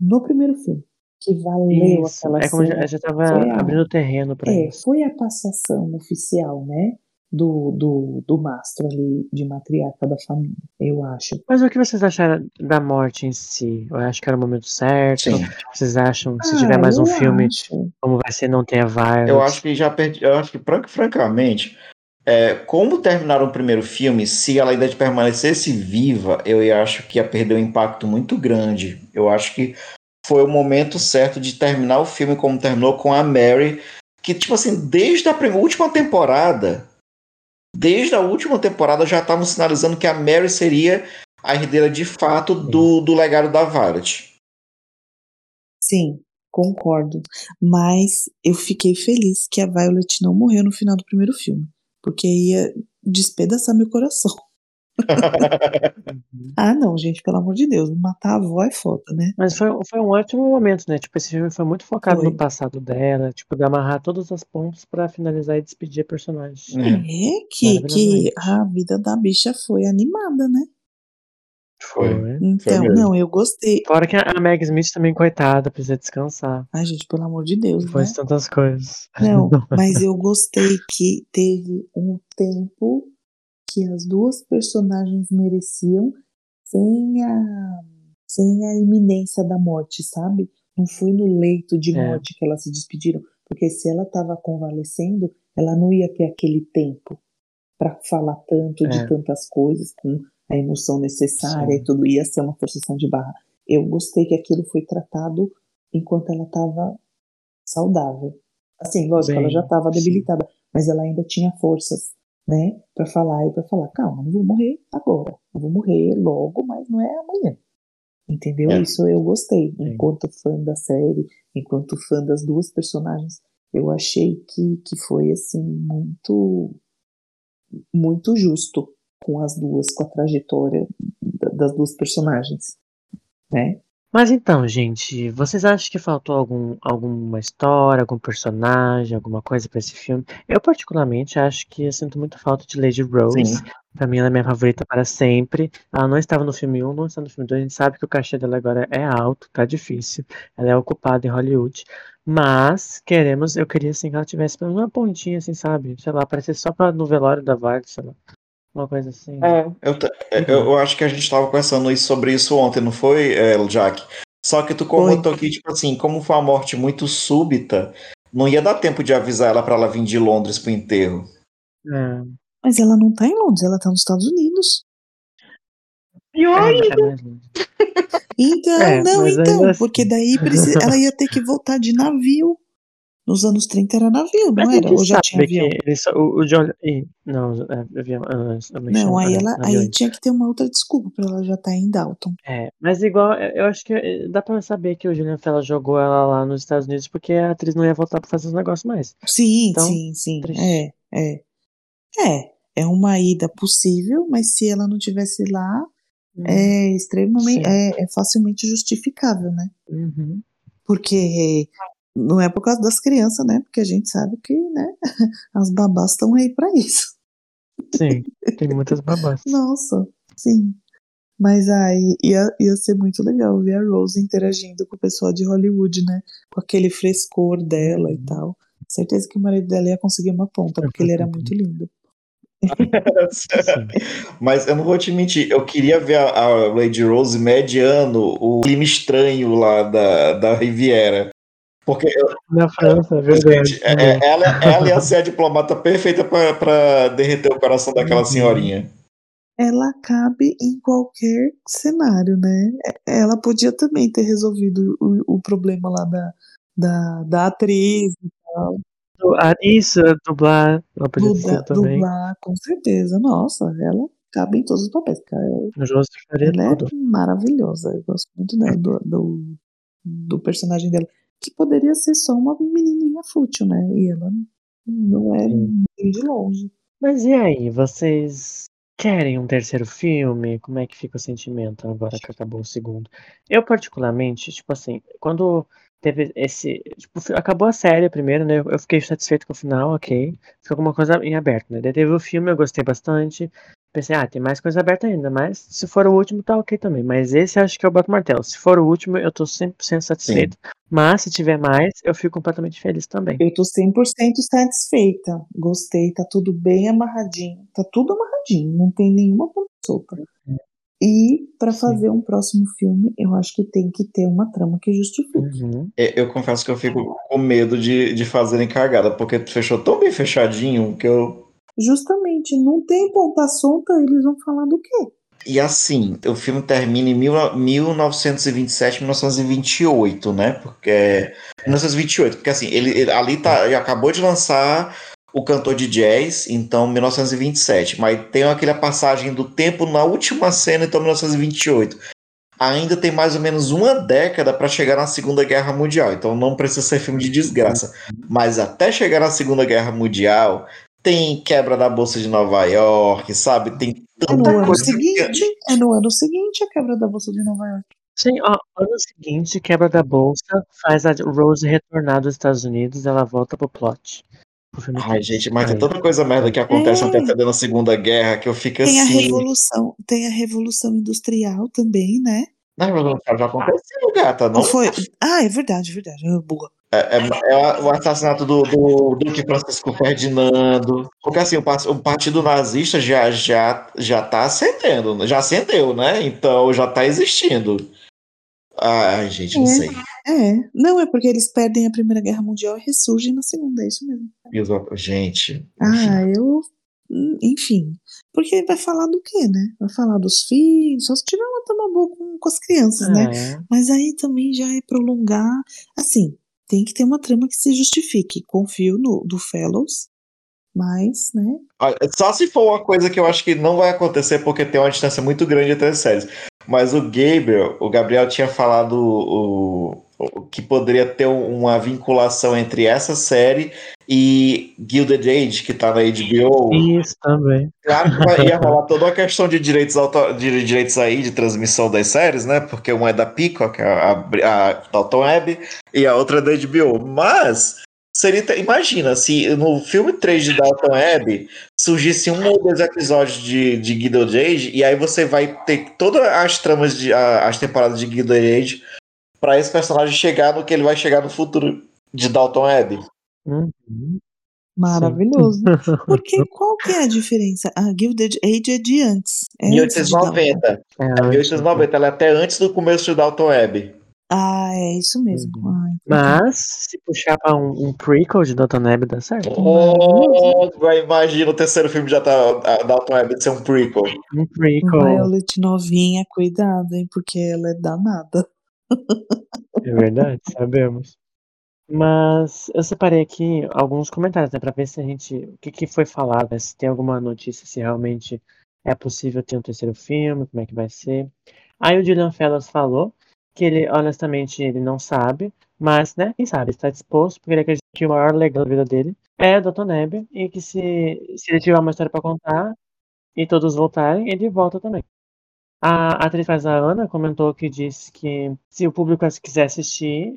no primeiro filme. Que valeu Isso, aquela é como cena. já, já tava Foi a- abrindo terreno pra É, isso. foi a passação oficial, né? Do, do, do mastro ali de matriarca da família, eu acho. Mas o que vocês acharam da morte em si? Eu acho que era o momento certo. Sim. Vocês acham, se Ah, tiver mais um filme, acho. como vai ser, não tem a Violet? Eu acho que já perdi. Eu acho que, fran- francamente, é, como terminaram o primeiro filme, se ela ainda permanecesse viva, eu acho que ia perder um impacto muito grande. Eu acho que foi o momento certo de terminar o filme como terminou com a Mary, que, tipo assim, desde a prim- última temporada, desde a última temporada já estavam sinalizando que a Mary seria a herdeira de fato do, do legado da Violet. Sim, concordo. Mas eu fiquei feliz que a Violet não morreu no final do primeiro filme. Porque ia despedaçar meu coração. Ah, não, gente, pelo amor de Deus, matar a avó é foda, né? Mas foi, foi um ótimo momento, né? Tipo, esse filme foi muito focado Foi. no passado dela, tipo, de amarrar todas as pontas pra finalizar e despedir a personagem. É. É que, que a vida da bicha foi animada, né? Foi. Então, mesmo. não, eu gostei. Fora que a Meg Smith também, coitada, precisa descansar. Ai, gente, pelo amor de Deus, Depois né? tantas coisas. Não, mas eu gostei que teve um tempo que as duas personagens mereciam sem a, sem a iminência da morte, sabe? Não foi no leito de É. morte que elas se despediram, porque se ela estava convalescendo, ela não ia ter aquele tempo para falar tanto de É. tantas coisas com a emoção necessária Sim. e tudo ia ser uma forçação de barra. Eu gostei que aquilo foi tratado enquanto ela estava saudável. Assim, lógico, Bem, ela já estava debilitada, mas ela ainda tinha forças, né, para falar e para falar, calma, não vou morrer agora, eu vou morrer logo, mas não é amanhã. Entendeu? É. Isso eu gostei. Enquanto fã da série, enquanto fã das duas personagens, eu achei que, que foi assim muito muito justo com as duas, com a trajetória da- das duas personagens, né? Mas então, gente, vocês acham que faltou algum, alguma história, algum personagem, alguma coisa pra esse filme? Eu, particularmente, acho que eu sinto muita falta de Lady Rose. Sim. Pra mim, ela é minha favorita para sempre. Ela não estava no filme 1, não está no filme 2. A gente sabe que o cachê dela agora é alto, tá difícil. Ela é ocupada em Hollywood. Mas, queremos, eu queria assim que ela tivesse pelo menos uma pontinha, assim, sabe? Sei lá, aparecer só pra, no velório da Violet, sei lá. Uma coisa assim. É, eu, ta- eu, eu acho que a gente estava conversando isso- sobre isso ontem, não foi, é, Jack? Só que tu comentou que, tipo assim, como foi uma morte muito súbita, não ia dar tempo de avisar ela para ela vir de Londres pro enterro. É. Mas ela não tá em Londres, ela tá nos Estados Unidos. Pior é, mais longe. Então, É, não, então, ainda assim. porque daí precisa- ela ia ter que voltar de navio. Nos anos 30 era navio, não Mas era? Ou já tinha avião? ele só- o, o John. ih, Não, é, avião. ah, me Não, aí ela aí tinha que ter uma outra desculpa pra ela já estar em Dalton. É, mas igual, eu eu acho que eh, dá pra saber que o Julian Fella jogou ela lá nos Estados Unidos porque a atriz não ia voltar pra fazer os negócios mais. Sim, Então, sim, sim. triste. É, é. É, é uma ida possível, mas se ela não tivesse lá, é extremamente, é, é facilmente justificável, né? Uhum. Porque não é por causa das crianças, né? Porque a gente sabe que, né, as babás estão aí pra isso. Sim, tem muitas babás. Nossa, sim. Mas aí ia, ia ser muito legal ver a Rose interagindo com o pessoal de Hollywood, né? Com aquele frescor dela e tal. Certeza que o marido dela ia conseguir uma ponta, porque ele era muito lindo. Mas eu não vou te mentir, eu queria ver a, a Lady Rose mediando o clima estranho lá da, da Riviera. Porque Na França, é verdade. gente, é- é- ela, ela ia ser a diplomata perfeita para derreter o coração daquela Uhum. senhorinha. Ela cabe em qualquer cenário, né? É- Ela podia também ter resolvido o, o problema lá da, da, da atriz e tal. Isso, dublar. Ela podia ter Dubla- sido também. dublar, com certeza. Nossa, ela cabe em todos os papéis. Cara. Ela tudo. é maravilhosa. Eu gosto muito dela, do, do, do personagem dela. Que poderia ser só uma menininha fútil, né? E ela Não é Sim. nem de longe. Mas e aí, vocês querem um terceiro filme? Como é que fica o sentimento agora que acabou o segundo? Eu, particularmente, tipo assim, quando teve esse. Tipo, acabou a série primeiro, né? Eu eu fiquei satisfeito com o final, ok. Ficou alguma coisa em aberto, né? Daí teve o filme, eu gostei bastante. Pensei, ah, tem mais coisa aberta ainda, mas se for o último, tá ok também. Mas esse acho que eu boto martelo. Se for o último, eu tô 100% satisfeito. Mas se tiver mais, eu fico completamente feliz também. Eu tô 100% satisfeita. Gostei, tá tudo bem amarradinho. Tá tudo amarradinho, não tem nenhuma ponta solta. E pra Sim. fazer um próximo filme, eu acho que tem que ter uma trama que justifique. Uhum. É, Eu confesso que eu fico com medo de, de fazerem cagada, porque fechou tão bem fechadinho que eu. Justamente, não tem ponta solta, eles vão falar do quê? E assim, o filme termina em mil- 1927, 1928, né? Porque. 1928, porque assim, ele, ele- ali tá. Ele acabou de lançar o cantor de jazz, então 1927. Mas tem aquela passagem do tempo na última cena, então 1928. Ainda tem mais ou menos uma década para chegar na Segunda Guerra Mundial, então não precisa ser filme de desgraça. Mas até chegar na Segunda Guerra Mundial, tem quebra da Bolsa de Nova York, sabe? Tem É no tanta ano coisa. que- seguinte, é no ano seguinte a quebra da Bolsa de Nova York. Sim, ó, ano seguinte, quebra da bolsa, faz a Rose retornar dos Estados Unidos, ela volta pro plot. Pro filme Ai, gente, mas tem Aí. tanta coisa merda que acontece É. antecedendo a Segunda Guerra que eu fico Tem a assim. revolução, tem a revolução industrial também, né? Não, mas já aconteceu, gata, não? Não foi? Ah, é verdade, é verdade. Eu, boa. É, é- é o assassinato do, do Duque Francisco Ferdinando. Porque assim, o, o partido nazista já, já, já tá acendendo, já acendeu, né? Então já tá existindo. Ai, gente, não É. sei. É, não é porque eles perdem a Primeira Guerra Mundial e ressurgem na Segunda, é isso mesmo. Exato. Gente. Ah, eu. Enfim. Porque vai falar do quê, né? Vai falar dos filhos, só se tiver uma tama boa com, com as crianças, né? É, Mas aí também já é prolongar. Assim, tem que ter uma trama que se justifique. Confio no do Fellows, mas, né? Só se for uma coisa que eu acho que não vai acontecer porque tem uma distância muito grande entre as séries. Mas o Gabriel, o Gabriel tinha falado o- que poderia ter uma vinculação entre essa série e Gilded Age, que tá na HBO. isso também. Claro que ia rolar toda uma questão de direitos, auto- de direitos aí de transmissão das séries, né? Porque uma é da Peacock, a, a, a Dalton Web, e a outra é da HBO. Mas seria, imagina se no filme 3 de Dalton Web surgisse um ou dois episódios de, de Gilded Age, e aí você vai ter todas as tramas de a- as temporadas de Gilded Age para esse personagem chegar no que ele vai chegar no futuro de Dalton Web. Uhum. Maravilhoso. Porque qual que é a diferença? A Gilded Age é de antes. É antes de Dalton. 1890. É, É 1890, ela é até antes do começo de Dalton Web. Ah, é isso mesmo. Uhum. Ai, Mas, se puxar pra um, um prequel de Dalton Web, dá certo. Oh, vai, imagina o terceiro filme já tá a Dalton Web de ser um prequel. Um prequel. Violet novinha, cuidado, hein? Porque ela é danada. É verdade, sabemos. Mas eu separei aqui alguns comentários, né, pra ver se a gente. O que, que foi falado, né, se tem alguma notícia, se realmente é possível ter um terceiro filme, como é que vai ser. Aí o Julian Fellows falou que ele, honestamente, ele não sabe, mas, né, quem sabe, está disposto, porque ele acredita que o maior legado da vida dele é Dr. Neb, e que se, se ele tiver uma história pra contar e todos voltarem, ele volta também. A atriz faz a Ana comentou que disse que se o público quiser assistir,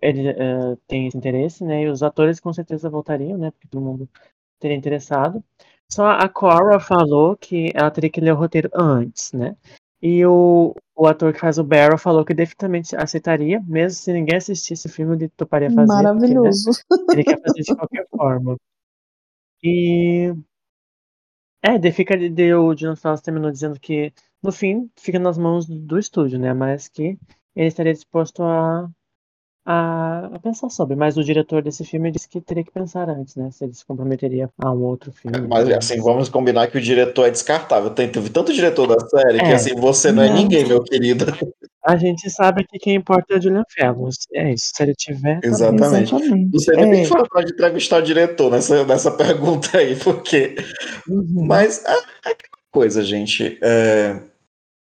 ele eh, tem esse interesse, né? E os atores com certeza voltariam, né? Porque todo mundo teria interessado. Só a Cora falou que ela teria que ler o roteiro antes, né? E o, o ator que faz o Barrow falou que definitivamente aceitaria, mesmo se ninguém assistisse o filme, ele toparia fazer. porque, né, Maravilhoso. ele quer fazer de qualquer forma. E. É, daí fica de o John Fawcett terminou dizendo que no fim fica nas mãos do estúdio, né? Mas que ele estaria disposto a, a, a pensar sobre. Mas o diretor desse filme disse que teria que pensar antes, né? Se ele se comprometeria a um outro filme. Mas assim, vamos combinar que o diretor é descartável. Tem, teve tanto diretor da série que É. assim, você não é Não. ninguém, meu querido. A gente sabe que quem importa é o Julian Fellows. É isso. Se ele tiver. tá. Exatamente. Exatamente. Você nem tem É, que falar pra entrevistar o diretor nessa, nessa pergunta aí, porque. Uhum. Mas é, é coisa, gente. é,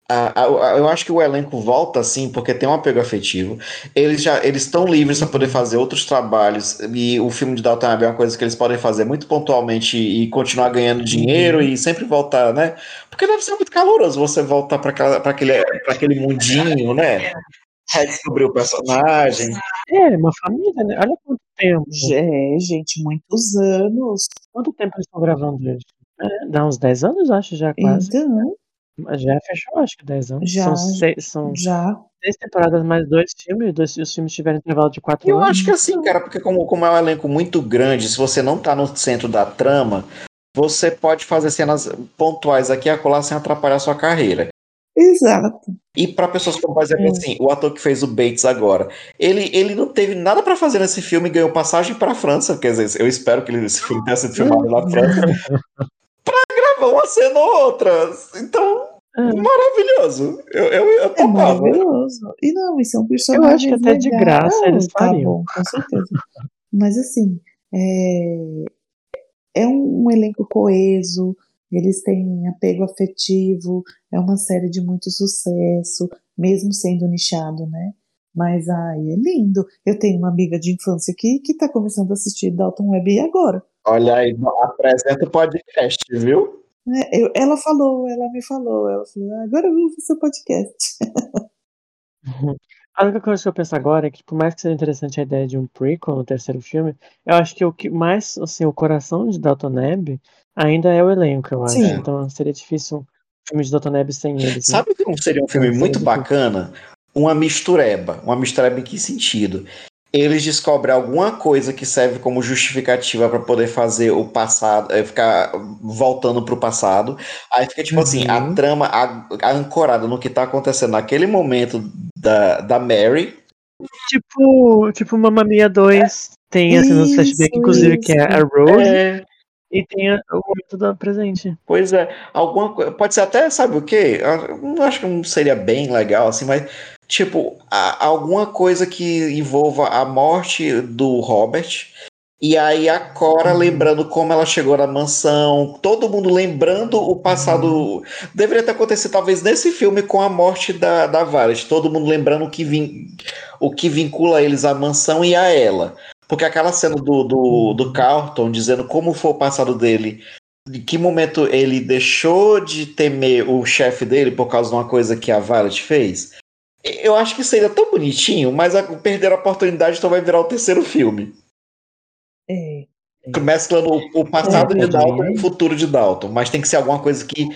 a- a- a- eu acho que o elenco volta assim porque tem um apego afetivo. Eles já eles estão livres para poder fazer outros trabalhos e o filme de Downton Abbey é uma coisa que eles podem fazer muito pontualmente e continuar ganhando dinheiro e sempre voltar, né? Porque deve ser muito caloroso você voltar para aquele para aquele mundinho, né? Redescobrir o personagem. É, uma família, né? Olha quanto tempo. É, gente, muitos anos. Quanto tempo eles estão gravando isso? É, dá uns 10 anos, acho, já quase. Então, Mas Já fechou, acho que 10 anos. Já. São, seis, são já. seis temporadas mais dois filmes. Dois, os filmes tiveram intervalo de 4 Eu anos. acho que assim, cara, porque como, como é um elenco muito grande, se você não tá no centro da trama, você pode fazer cenas pontuais aqui e acolá sem atrapalhar a sua carreira. Exato. E para pessoas como, por exemplo, É. assim, o ator que fez o Bates agora, ele, ele não teve nada para fazer nesse filme e ganhou passagem para França, quer dizer, eu espero que ele- esse filme tenha sido filmado na França, para gravar uma cena ou outra. Então, É. maravilhoso. Eu, eu, eu É topava. maravilhoso. E não, e são personagens. acho que até de graça Não, eles tá fariam. bom, com certeza. Mas assim, é, é um, um elenco coeso, eles têm apego afetivo, é uma série de muito sucesso, mesmo sendo nichado, né? Mas ai, é lindo. Eu tenho uma amiga de infância que, que tá começando a assistir Dalton Web agora. Olha aí, apresenta o podcast, viu? Né? Eu- ela falou, ela me falou, ela falou, "Ah, agora eu vou fazer seu podcast. A única coisa que eu penso agora é que, por mais que seja interessante a ideia de um prequel no terceiro filme, eu acho que o que mais, assim, o coração de Dalton Neb ainda é o elenco, eu acho. Sim. Então seria difícil um filme de Dalton Neb sem eles. Né? Sabe que seria um filme muito bacana? Uma mistureba. Uma mistureba em que sentido? Eles descobrem alguma coisa que serve como justificativa para poder fazer o passado, eh, ficar voltando pro passado. Aí fica tipo assim, a Uhum. trama a- a ancorada no que tá acontecendo naquele momento da, da Mary. Tipo, tipo Mamma Mia 2, tem assim nos Isso, flashbacks, inclusive, que é a. Rose, É, e tem o momento do presente. Pois é, alguma coisa. Pode ser até, sabe o quê? Eu não acho que não seria bem legal, assim, mas, tipo, a- alguma coisa que envolva a morte do Robert. E aí a Cora Uhum. lembrando como ela chegou na mansão, todo mundo lembrando o passado. Deveria ter acontecido, talvez, nesse filme com a morte da, da Violet. Todo mundo lembrando o que, vin, o que vincula eles à mansão e a ela. Porque aquela cena do, do, do Carlton dizendo como foi o passado dele em que momento ele deixou de temer o chefe dele por causa de uma coisa que a Violet fez? Eu acho que seria tão bonitinho, mas a, perderam a oportunidade, então vai virar o terceiro filme. É, Mesclando o, o passado É de Dalton e o futuro de Dalton. Mas tem que ser alguma coisa que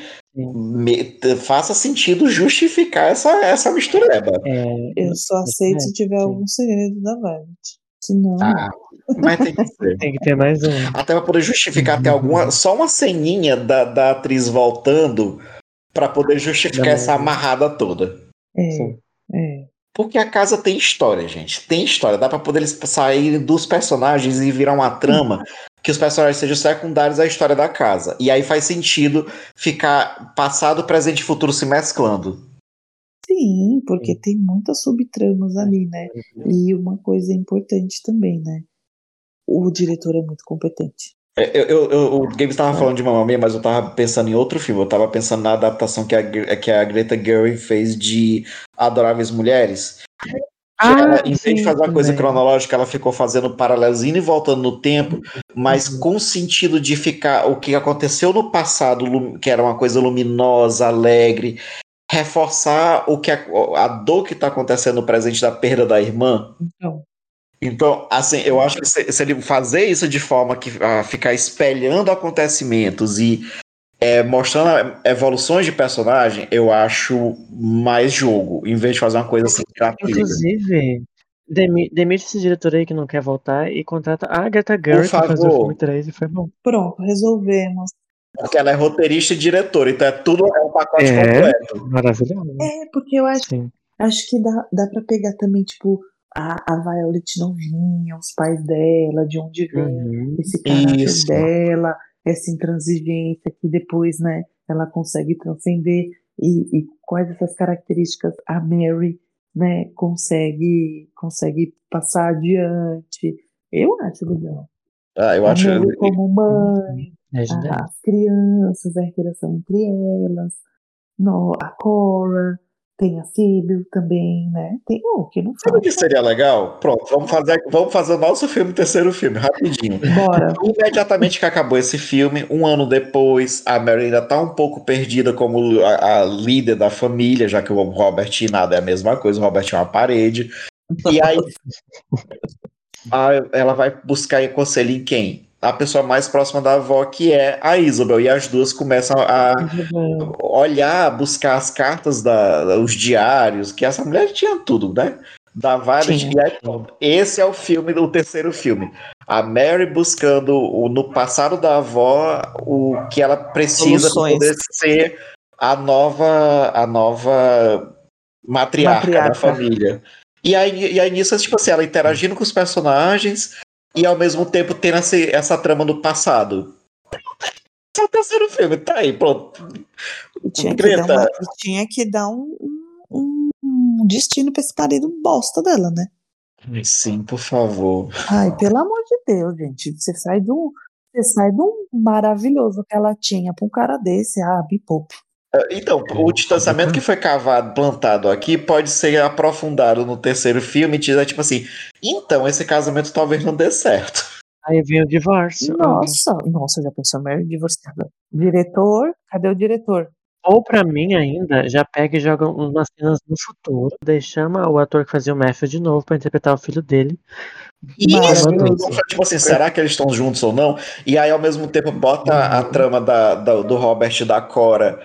faça sentido justificar essa, essa mistureba. É, eu só aceito se tiver algum segredo da Violet. Senão, Ah, mas tem que ser. tem que ter mais um. Até pra poder justificar até alguma. Só uma ceninha da, da atriz voltando pra poder justificar Da essa amarrada toda. é, Sim. É. Porque a casa tem história, gente. Tem história. Dá pra poder saírem dos personagens e virar uma trama que os personagens sejam secundários à história da casa. E aí faz sentido ficar passado, presente e futuro se mesclando. Sim, porque tem muitas subtramas ali, né? E uma coisa importante também, né? O diretor é muito competente. É, Eu, eu- eu- o Gabe estava falando de Mamma Mia, mas eu tava pensando em outro filme. Eu tava pensando na adaptação que a, Gre- que a Greta Gerwig fez de Adoráveis Mulheres. Que ela, em vez de fazer uma coisa cronológica, ela ficou fazendo paralelos indo e voltando no tempo, mas Uhum. com o sentido de ficar o que aconteceu no passado, que era uma coisa luminosa, alegre, reforçar o que a, a dor que está acontecendo no presente da perda da irmã. Então, Então, assim, eu acho que se, se ele fazer isso de forma que ah, ficar espelhando acontecimentos e é, mostrando evoluções de personagem, eu acho mais jogo, em vez de fazer uma coisa assim gratuita. Inclusive, demi- demite esse diretor aí que não quer voltar e contrata a Agatha Gerwig pra fazer o filme 3 e foi bom. pronto, resolvemos. Porque ela é roteirista e diretora, então é tudo é um pacote É. completo. Maravilhoso. É, porque eu acho, Sim. acho que dá, dá pra pegar também, tipo, a, a Violet novinha, os pais dela, de onde vem Uhum. esse caráter Isso. dela, essa intransigência que depois, né, ela consegue transcender e, e quais essas características a Mary, né, consegue, consegue passar adiante. Eu acho legal. Ah, eu a acho. Mary como mãe, É as crianças, a interação entre elas. no, a Cora, tem a Síbil também, né? Tem um que não Sabe o que seria legal? Pronto, vamos fazer, vamos fazer o nosso filme, o terceiro filme, rapidinho. Bora. Imediatamente que acabou esse filme, um ano depois, a Mary ainda tá um pouco perdida como a, a líder da família, já que o Robert e nada é a mesma coisa, o Robert é uma parede. E aí a- ela vai buscar conselho em quem? A pessoa mais próxima da avó, que é a Isabel. E as duas começam a olhar, buscar as cartas, da, os diários, que essa mulher tinha tudo, né? Da aí, pronto. esse é o filme, o terceiro filme. A Mary buscando o- no passado da avó o que ela precisa para poder ser a nova, a nova matriarca, da Matriarca. família. E aí, e aí nisso, tipo assim, ela interagindo com os personagens e ao mesmo tempo tendo essa, essa trama do passado. É o terceiro filme, tá aí, pronto. E tinha que dar, uma- tinha que dar um, um, um destino pra esse marido bosta dela, né? Sim, por favor. Ai, pelo amor de Deus, gente. Você sai de um, você sai um maravilhoso que ela tinha pra um cara desse. Ah, me poupe. Então, o distanciamento que foi cavado, plantado aqui, pode ser aprofundado no terceiro filme e dizer, tipo assim, então, esse casamento talvez não dê certo. Aí vem o divórcio. Nossa, nossa, já pensou Mary divorciada. Diretor, cadê o diretor? Ou pra mim ainda, já pega e joga umas cenas no futuro, daí chama o ator que fazia o Matthew de novo pra interpretar o filho dele. Isso, tipo assim, será que eles estão juntos ou não? E aí, ao mesmo tempo, bota a trama da, da- do Robert e da Cora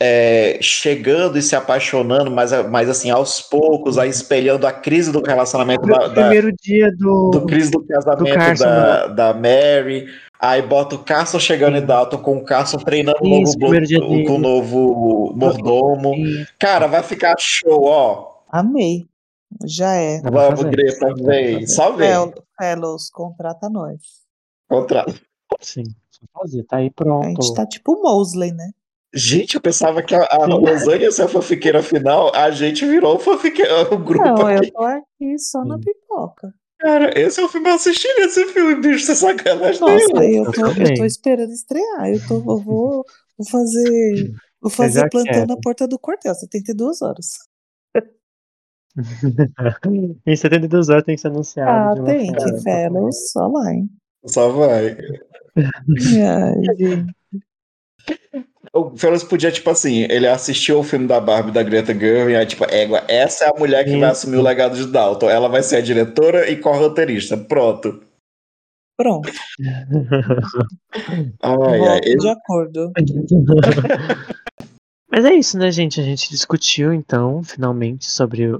é, chegando e se apaixonando, mas, mas assim, aos poucos, aí espelhando a crise do relacionamento da, da- primeiro dia do. do crise do casamento Carson, da, da Mary. Aí bota o Carson chegando em Dalton com o Carson treinando o Isso, novo, blo- dele. com o novo mordomo. E- Cara, vai ficar show, ó. Amei. Já é. Vamos. Greta, vem. vem. Fel- Fellows, contrata nós. Contrato. Sim, só fazer, tá aí A pronto. gente tá tipo o Mosley, né? Gente, eu pensava que a, a ia ser a fanfiqueira final, a gente virou o fanfiqueira, o grupo Não, aqui. eu tô aqui só na Sim. pipoca. Cara, esse é o filme, eu assisti esse filme, bicho, você sacanagem Nossa, nenhuma. eu tô, eu tô esperando estrear. Eu, tô, eu vou, vou fazer, vou fazer plantão quero. na porta do quartel, 72 horas. em 72 horas tem que ser anunciado. Ah, tem que Fellows, só lá, hein? Só vai. Ai, gente. O Felix podia, tipo assim, ele assistiu o filme da Barbie da Greta Gerwig, e aí, tipo, égua, essa é a mulher que vai Isso. assumir o legado de Dalton. Ela vai ser a diretora e co-roteirista. Pronto. Pronto, Ai, ai, de acordo. Mas é isso, né, gente? A gente discutiu, então, finalmente, sobre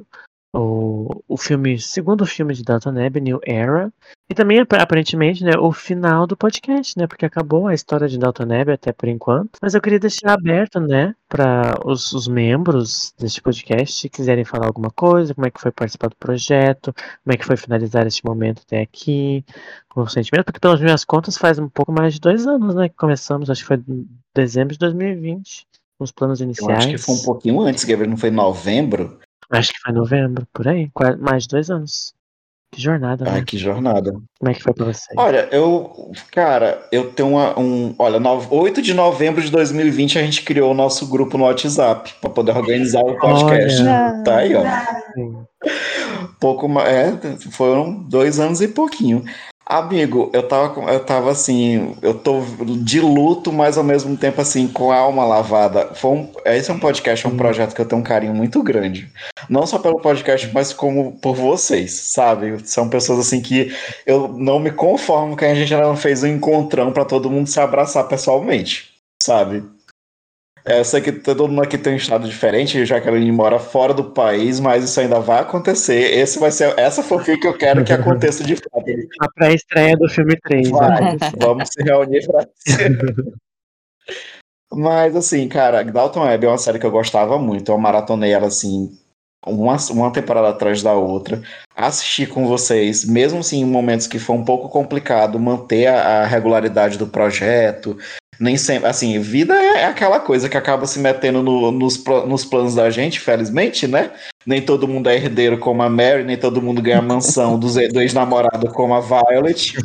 o, o, filme, segundo filme de Dalton Neb, New Era. E também, ap- aparentemente, né, o final do podcast, né? Porque acabou a história de Dalton Neb até por enquanto. Mas eu queria deixar aberto, né, para os, os membros deste podcast, se quiserem falar alguma coisa, como é que foi participar do projeto, como é que foi finalizar este momento até aqui, com o sentimento, porque pelas minhas contas faz um pouco mais de dois anos, né, que começamos, acho que foi em dezembro de 2020 os planos eu iniciais. acho que foi um pouquinho antes, Gabriel, não foi em novembro? Acho que foi novembro, por aí. Mais de dois anos. Que jornada, né? Ai, que jornada. Como é que foi pra você? Olha, eu, cara, eu tenho uma, um, olha, no, 8 de novembro de 2020 a gente criou o nosso grupo no WhatsApp para poder organizar o podcast. Olha. Tá aí, ó. Sim. Pouco mais, é, foram dois anos e pouquinho. Amigo, eu tava, eu tava assim, eu tô de luto, mas ao mesmo tempo assim, com a alma lavada. Foi um, esse é um podcast, é um Hum. projeto que eu tenho um carinho muito grande. Não só pelo podcast, mas como por vocês, sabe? São pessoas assim que eu não me conformo que a gente ainda não fez um encontrão pra todo mundo se abraçar pessoalmente, sabe? É, eu sei que todo mundo aqui tem um estado diferente, já que a gente mora fora do país, mas isso ainda vai acontecer. Esse vai ser essa fofinha que eu quero que aconteça de fato. A pré-estreia do filme 3. Vai. Vamos se reunir pra Mas assim, cara, Dalton Web é uma série que eu gostava muito. Eu maratonei ela assim, uma, uma temporada atrás da outra. Assisti com vocês, mesmo assim, em momentos que foi um pouco complicado manter a, a regularidade do projeto. Nem sempre, assim, vida é aquela coisa que acaba se metendo no- nos, nos planos da gente, felizmente, né? Nem todo mundo é herdeiro como a Mary, nem todo mundo ganha mansão do ex-namorado como a Violet.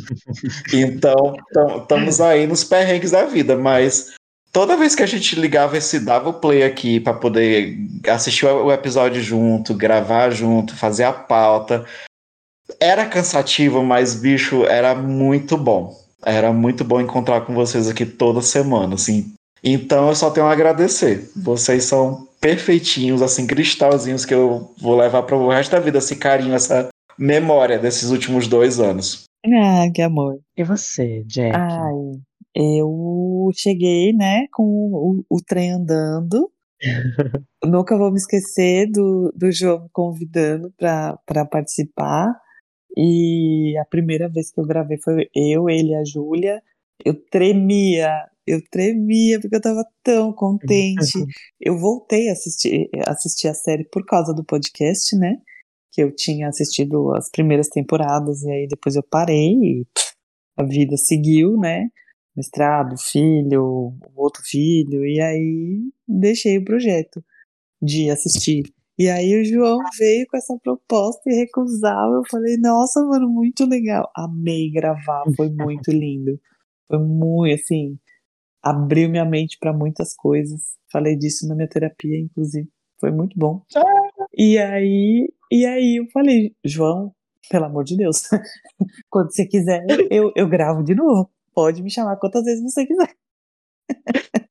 Então, estamos aí nos perrengues da vida, mas toda vez que a gente ligava esse dava o play aqui para poder assistir o episódio junto, gravar junto, fazer a pauta, era cansativo, mas bicho, era muito bom. Era muito bom encontrar com vocês aqui toda semana, assim. Então eu só tenho a agradecer. Vocês são perfeitinhos, assim, cristalzinhos que eu vou levar para o resto da vida, esse carinho, essa memória desses últimos dois anos. Ah, que amor. E você, Jack? Ai, eu cheguei, né, com o, o trem andando. Nunca vou me esquecer do, do João me convidando para participar. E a primeira vez que eu gravei foi eu, ele e a Júlia. Eu tremia, eu tremia porque eu tava tão contente. Eu voltei a assistir, assistir a série por causa do podcast, né? Que eu tinha assistido as primeiras temporadas e aí depois eu parei e pff, a vida seguiu, né? Mestrado, filho, outro filho, e aí deixei o projeto de assistir. E aí o João veio com essa proposta e recusava. Eu falei, nossa, mano, muito legal. Amei gravar, foi muito lindo. Foi muito, assim, abriu minha mente para muitas coisas. Falei disso na minha terapia, inclusive. Foi muito bom. E aí, e aí eu falei, João, pelo amor de Deus, quando você quiser, eu, eu gravo de novo. Pode me chamar quantas vezes você quiser.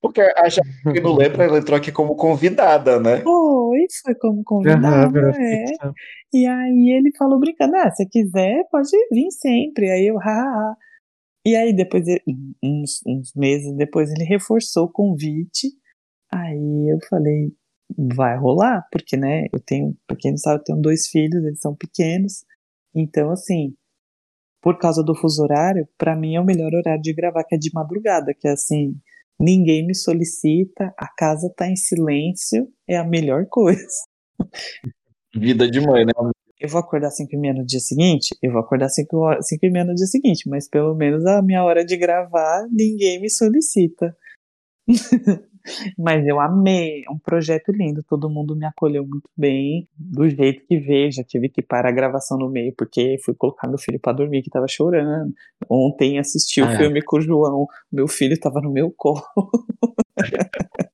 Porque a Jaque não lembra, ela entrou aqui como convidada, né? Foi, foi como convidada, é. E aí ele falou brincando, ah, se quiser, pode vir sempre. Aí eu, haha. E aí depois, uns, uns meses depois, ele reforçou o convite. Aí eu falei, vai rolar, porque, né, eu tenho, pra quem não sabe, eu tenho dois filhos, eles são pequenos. Então, assim, por causa do fuso horário, pra mim é o melhor horário de gravar, que é de madrugada, que é assim, ninguém me solicita, a casa tá em silêncio, é a melhor coisa. Vida de mãe, né? Eu vou acordar 5 e meia no dia seguinte? Eu vou acordar 5 horas, 5 e meia no dia seguinte, mas pelo menos a minha hora de gravar, ninguém me solicita. mas eu amei, é um projeto lindo, todo mundo me acolheu muito bem, do jeito que veio, já tive que parar a gravação no meio, porque fui colocar meu filho pra dormir, que tava chorando. Ontem assisti o Ah, é. filme com o João, meu filho tava no meu colo.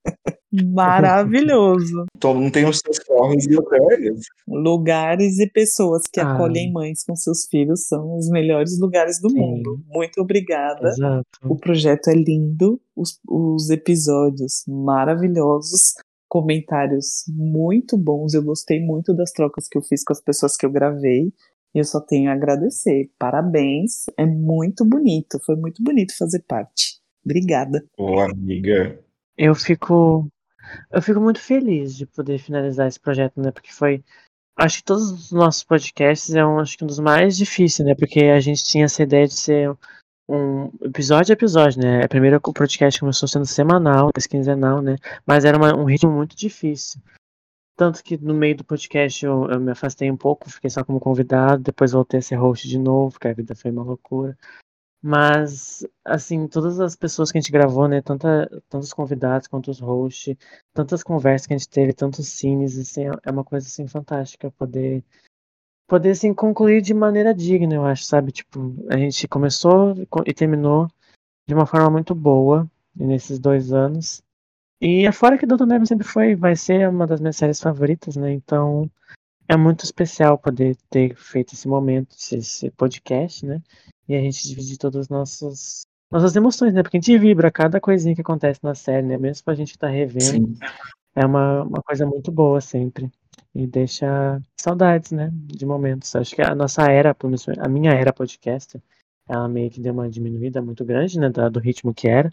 Maravilhoso. Todo mundo tem os seus corres e esse. Lugares e pessoas que Ah. acolhem mães com seus filhos são os melhores lugares do Sim. mundo. Muito obrigada. Exato. O projeto é lindo, os, os episódios maravilhosos, comentários muito bons. Eu gostei muito das trocas que eu fiz com as pessoas que eu gravei. E eu só tenho a agradecer. Parabéns, é muito bonito. Foi muito bonito fazer parte. Obrigada. Ô, amiga. Eu fico. Eu fico muito feliz de poder finalizar esse projeto, né? Porque foi. Acho que todos os nossos podcasts é um, acho que um dos mais difíceis, né? Porque a gente tinha essa ideia de ser um episódio a episódio, né? Primeiro o podcast começou sendo semanal, depois quinzenal, né? Mas era uma- um ritmo muito difícil. Tanto que no meio do podcast eu, eu me afastei um pouco, fiquei só como convidado, depois voltei a ser host de novo, porque a vida foi uma loucura. Mas, assim, todas as pessoas que a gente gravou, né? Tanta, tantos convidados quanto os hosts, tantas conversas que a gente teve, tantos cines, assim, é uma coisa assim fantástica poder poder assim concluir de maneira digna, eu acho, sabe? Tipo, a gente começou e terminou de uma forma muito boa nesses dois anos. E é fora que Doutor Neve sempre foi, vai ser uma das minhas séries favoritas, né? Então, é muito especial poder ter feito esse momento, esse podcast, né? E a gente dividir todas as nossas, nossas emoções, né? Porque a gente vibra cada coisinha que acontece na série, né? Mesmo pra gente estar revendo, Sim. é uma, uma coisa muito boa sempre. E deixa saudades, né? De momentos. Acho que a nossa era, a minha era podcaster, ela meio que deu uma diminuída muito grande, né? da- Do ritmo que era.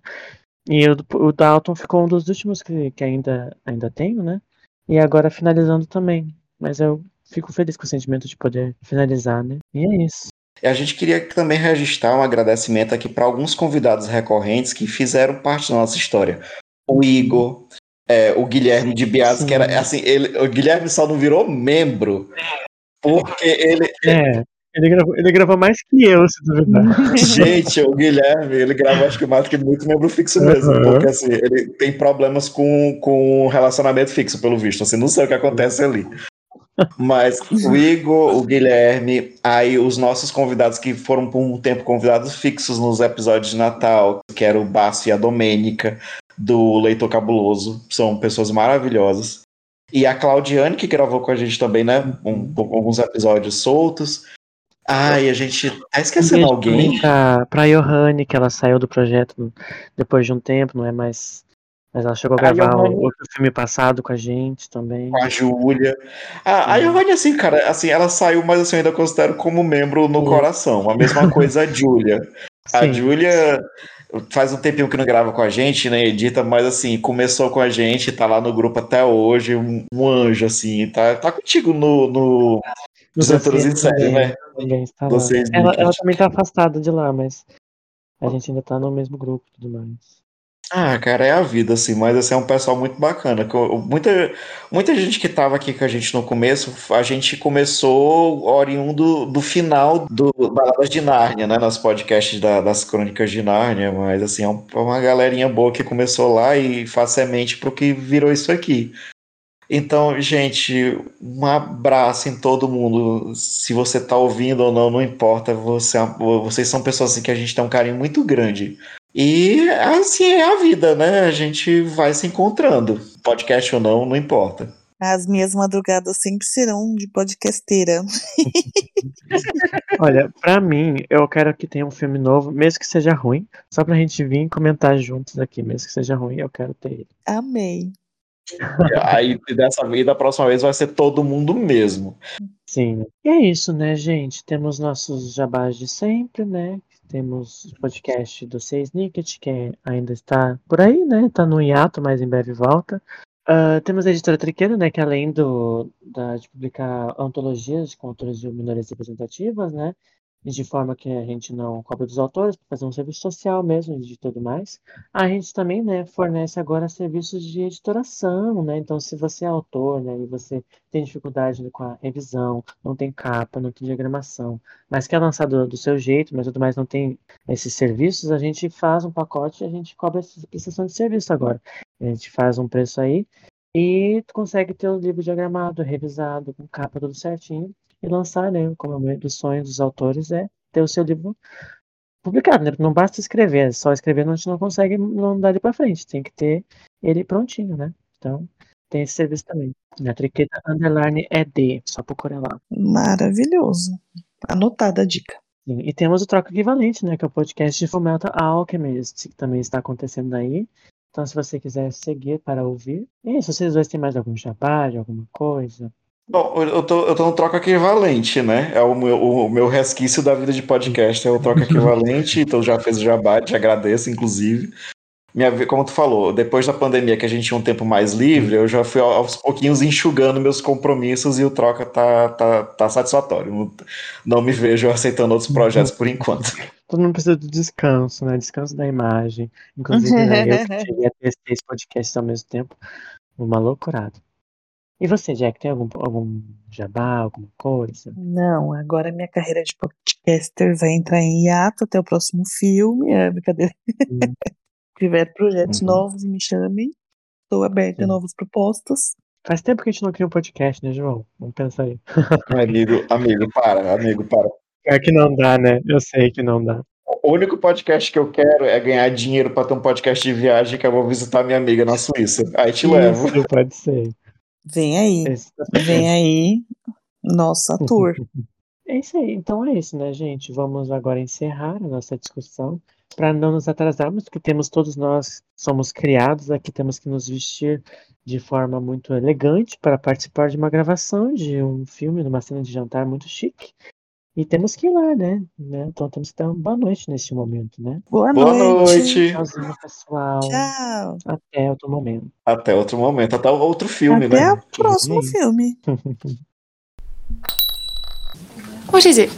E o, do- o Dalton ficou um dos últimos que, que ainda, ainda tenho, né? E agora finalizando também. Mas eu fico feliz com o sentimento de poder finalizar, né? E é isso. E a gente queria também registrar um agradecimento aqui para alguns convidados recorrentes que fizeram parte da nossa história. O Igor, é, o Guilherme de Bias, que era Sim. assim, ele, o Guilherme só não virou membro porque ele, É, ele gravou, ele gravou mais que eu, se duvidar. gente, o Guilherme, ele grava acho que mais que muito membro fixo mesmo, Uhum. porque assim, ele tem problemas com, com relacionamento fixo, pelo visto, assim, não sei o que acontece ali. Mas o Igor, o Guilherme, aí os nossos convidados que foram por um tempo convidados fixos nos episódios de Natal, que era o Basso e a Domênica. do Leitor Cabuloso. São pessoas maravilhosas. E a Claudiane, que gravou com a gente também, né? Um, alguns episódios soltos. Ai, a gente tá esquecendo Um alguém. Pra, pra Johanne, que ela saiu do projeto depois de um tempo, não é mais. Mas ela chegou a gravar outro filme passado com a gente também. Com a Júlia. A, a. Giovanni, assim, cara, assim, ela saiu, mas assim, eu ainda considero como membro no Sim. coração. A mesma coisa a Júlia. A. Júlia faz um tempinho que não grava com a gente, né? Edita, mas assim, começou com a gente, tá lá no grupo até hoje, um, um anjo, assim, tá, tá contigo no, no em Série, também, né? Ela, ela também tá afastada de lá, mas a gente ainda tá no mesmo grupo e tudo mais. Ah, cara, é a vida, assim, mas assim, é um pessoal muito bacana. Muita, muita gente que tava aqui com a gente no começo, a gente começou oriundo do final do Baladas de Nárnia, né? Nos podcasts da- das Crônicas de Nárnia, mas assim, é é uma galerinha boa que começou lá e faz semente pro que virou isso aqui. Então, gente, um abraço em todo mundo. Se você tá ouvindo ou não, não importa. Você, vocês são pessoas assim, que a gente tem um carinho muito grande. E assim é a vida, né? A gente vai se encontrando. Podcast ou não, não importa. As minhas madrugadas sempre serão de podcasteira. Olha, pra mim, eu quero que tenha um filme novo, mesmo que seja ruim, só pra gente vir comentar juntos aqui, mesmo que seja ruim, eu quero ter ele. Amei. Aí dessa vez, da próxima vez, vai ser todo mundo mesmo. Sim. E é isso, né, gente? Temos nossos jabás de sempre, né? Temos o podcast do Seis Nicket, que é- ainda está por aí, né? Tá no hiato, mas em breve volta. Ah, temos a editora Triqueira, né? Que além do, da, de publicar antologias com autores de minorias representativas, né? De forma que a gente não cobra dos autores, para fazer um serviço social mesmo e de tudo mais. A gente também, né, fornece agora serviços de editoração, né? Então, se você é autor, né, e você tem dificuldade com a revisão, não tem capa, não tem diagramação, mas quer lançar do, do seu jeito, mas tudo mais não tem esses serviços, a gente faz um pacote e a gente cobra essa prestação de serviço agora. A gente faz um preço aí e tu consegue ter o livro diagramado, revisado, com capa tudo certinho e lançar, né? Como é um dos sonhos dos autores é ter o seu livro publicado, né? Não basta escrever, só escrever a gente não consegue não dar ele para frente, tem que ter ele prontinho, né? Então, tem esse serviço também. Na triqueta underline ED, só procurar lá. Maravilhoso. Anotada a dica. Sim, E temos o Troca Equivalente, né? Que é o podcast de Fomenta Alchemist, que também está acontecendo aí. Então, se você quiser seguir para ouvir. E se vocês dois têm mais algum jabá, de alguma coisa. Bom, eu tô, eu tô no troca equivalente, né? É o meu, o meu resquício da vida de podcast, é o troca equivalente, então já fez o jabá, te agradeço, inclusive. Minha, como tu falou, depois da pandemia que a gente tinha um tempo mais livre, eu já fui aos pouquinhos enxugando meus compromissos e o troca tá, tá, tá satisfatório. Não, não me vejo aceitando outros projetos por enquanto. Todo mundo precisa do descanso, né? Descanso da imagem. Inclusive, né, eu que cheguei a ter seis podcasts ao mesmo tempo. Uma loucurada. E você, Jack, tem algum, algum jabá, alguma coisa? Não, agora minha carreira de podcaster vai entrar em hiato até o próximo filme. É brincadeira. Hum, Se tiver projetos Uhum. novos, me chamem. Estou aberta a novas propostas. Faz tempo que a gente não cria um podcast, né, João? Vamos pensar aí. Amigo, amigo, para, amigo, para. É que não dá, né? Eu sei que não dá. O único podcast que eu quero é ganhar dinheiro para ter um podcast de viagem que eu vou visitar minha amiga na Suíça. Aí te levo. Isso, pode ser. Vem aí. Esse Vem aí. Nossa tour. É isso aí. Então é isso, né, gente? Vamos agora encerrar a nossa discussão para não nos atrasarmos, porque temos todos nós somos criados aqui, temos que nos vestir de forma muito elegante para participar de uma gravação de um filme, de uma cena de jantar muito chique. E temos que ir lá, né? né? Então temos que dar uma boa noite nesse momento, né? Boa, Boa noite. noite. Tchauzinho, pessoal. Tchau. Até outro momento. Até outro momento, até outro filme, Até né? o próximo Sim. filme. What is it?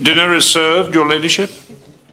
Dinner is served, Your Ladyship.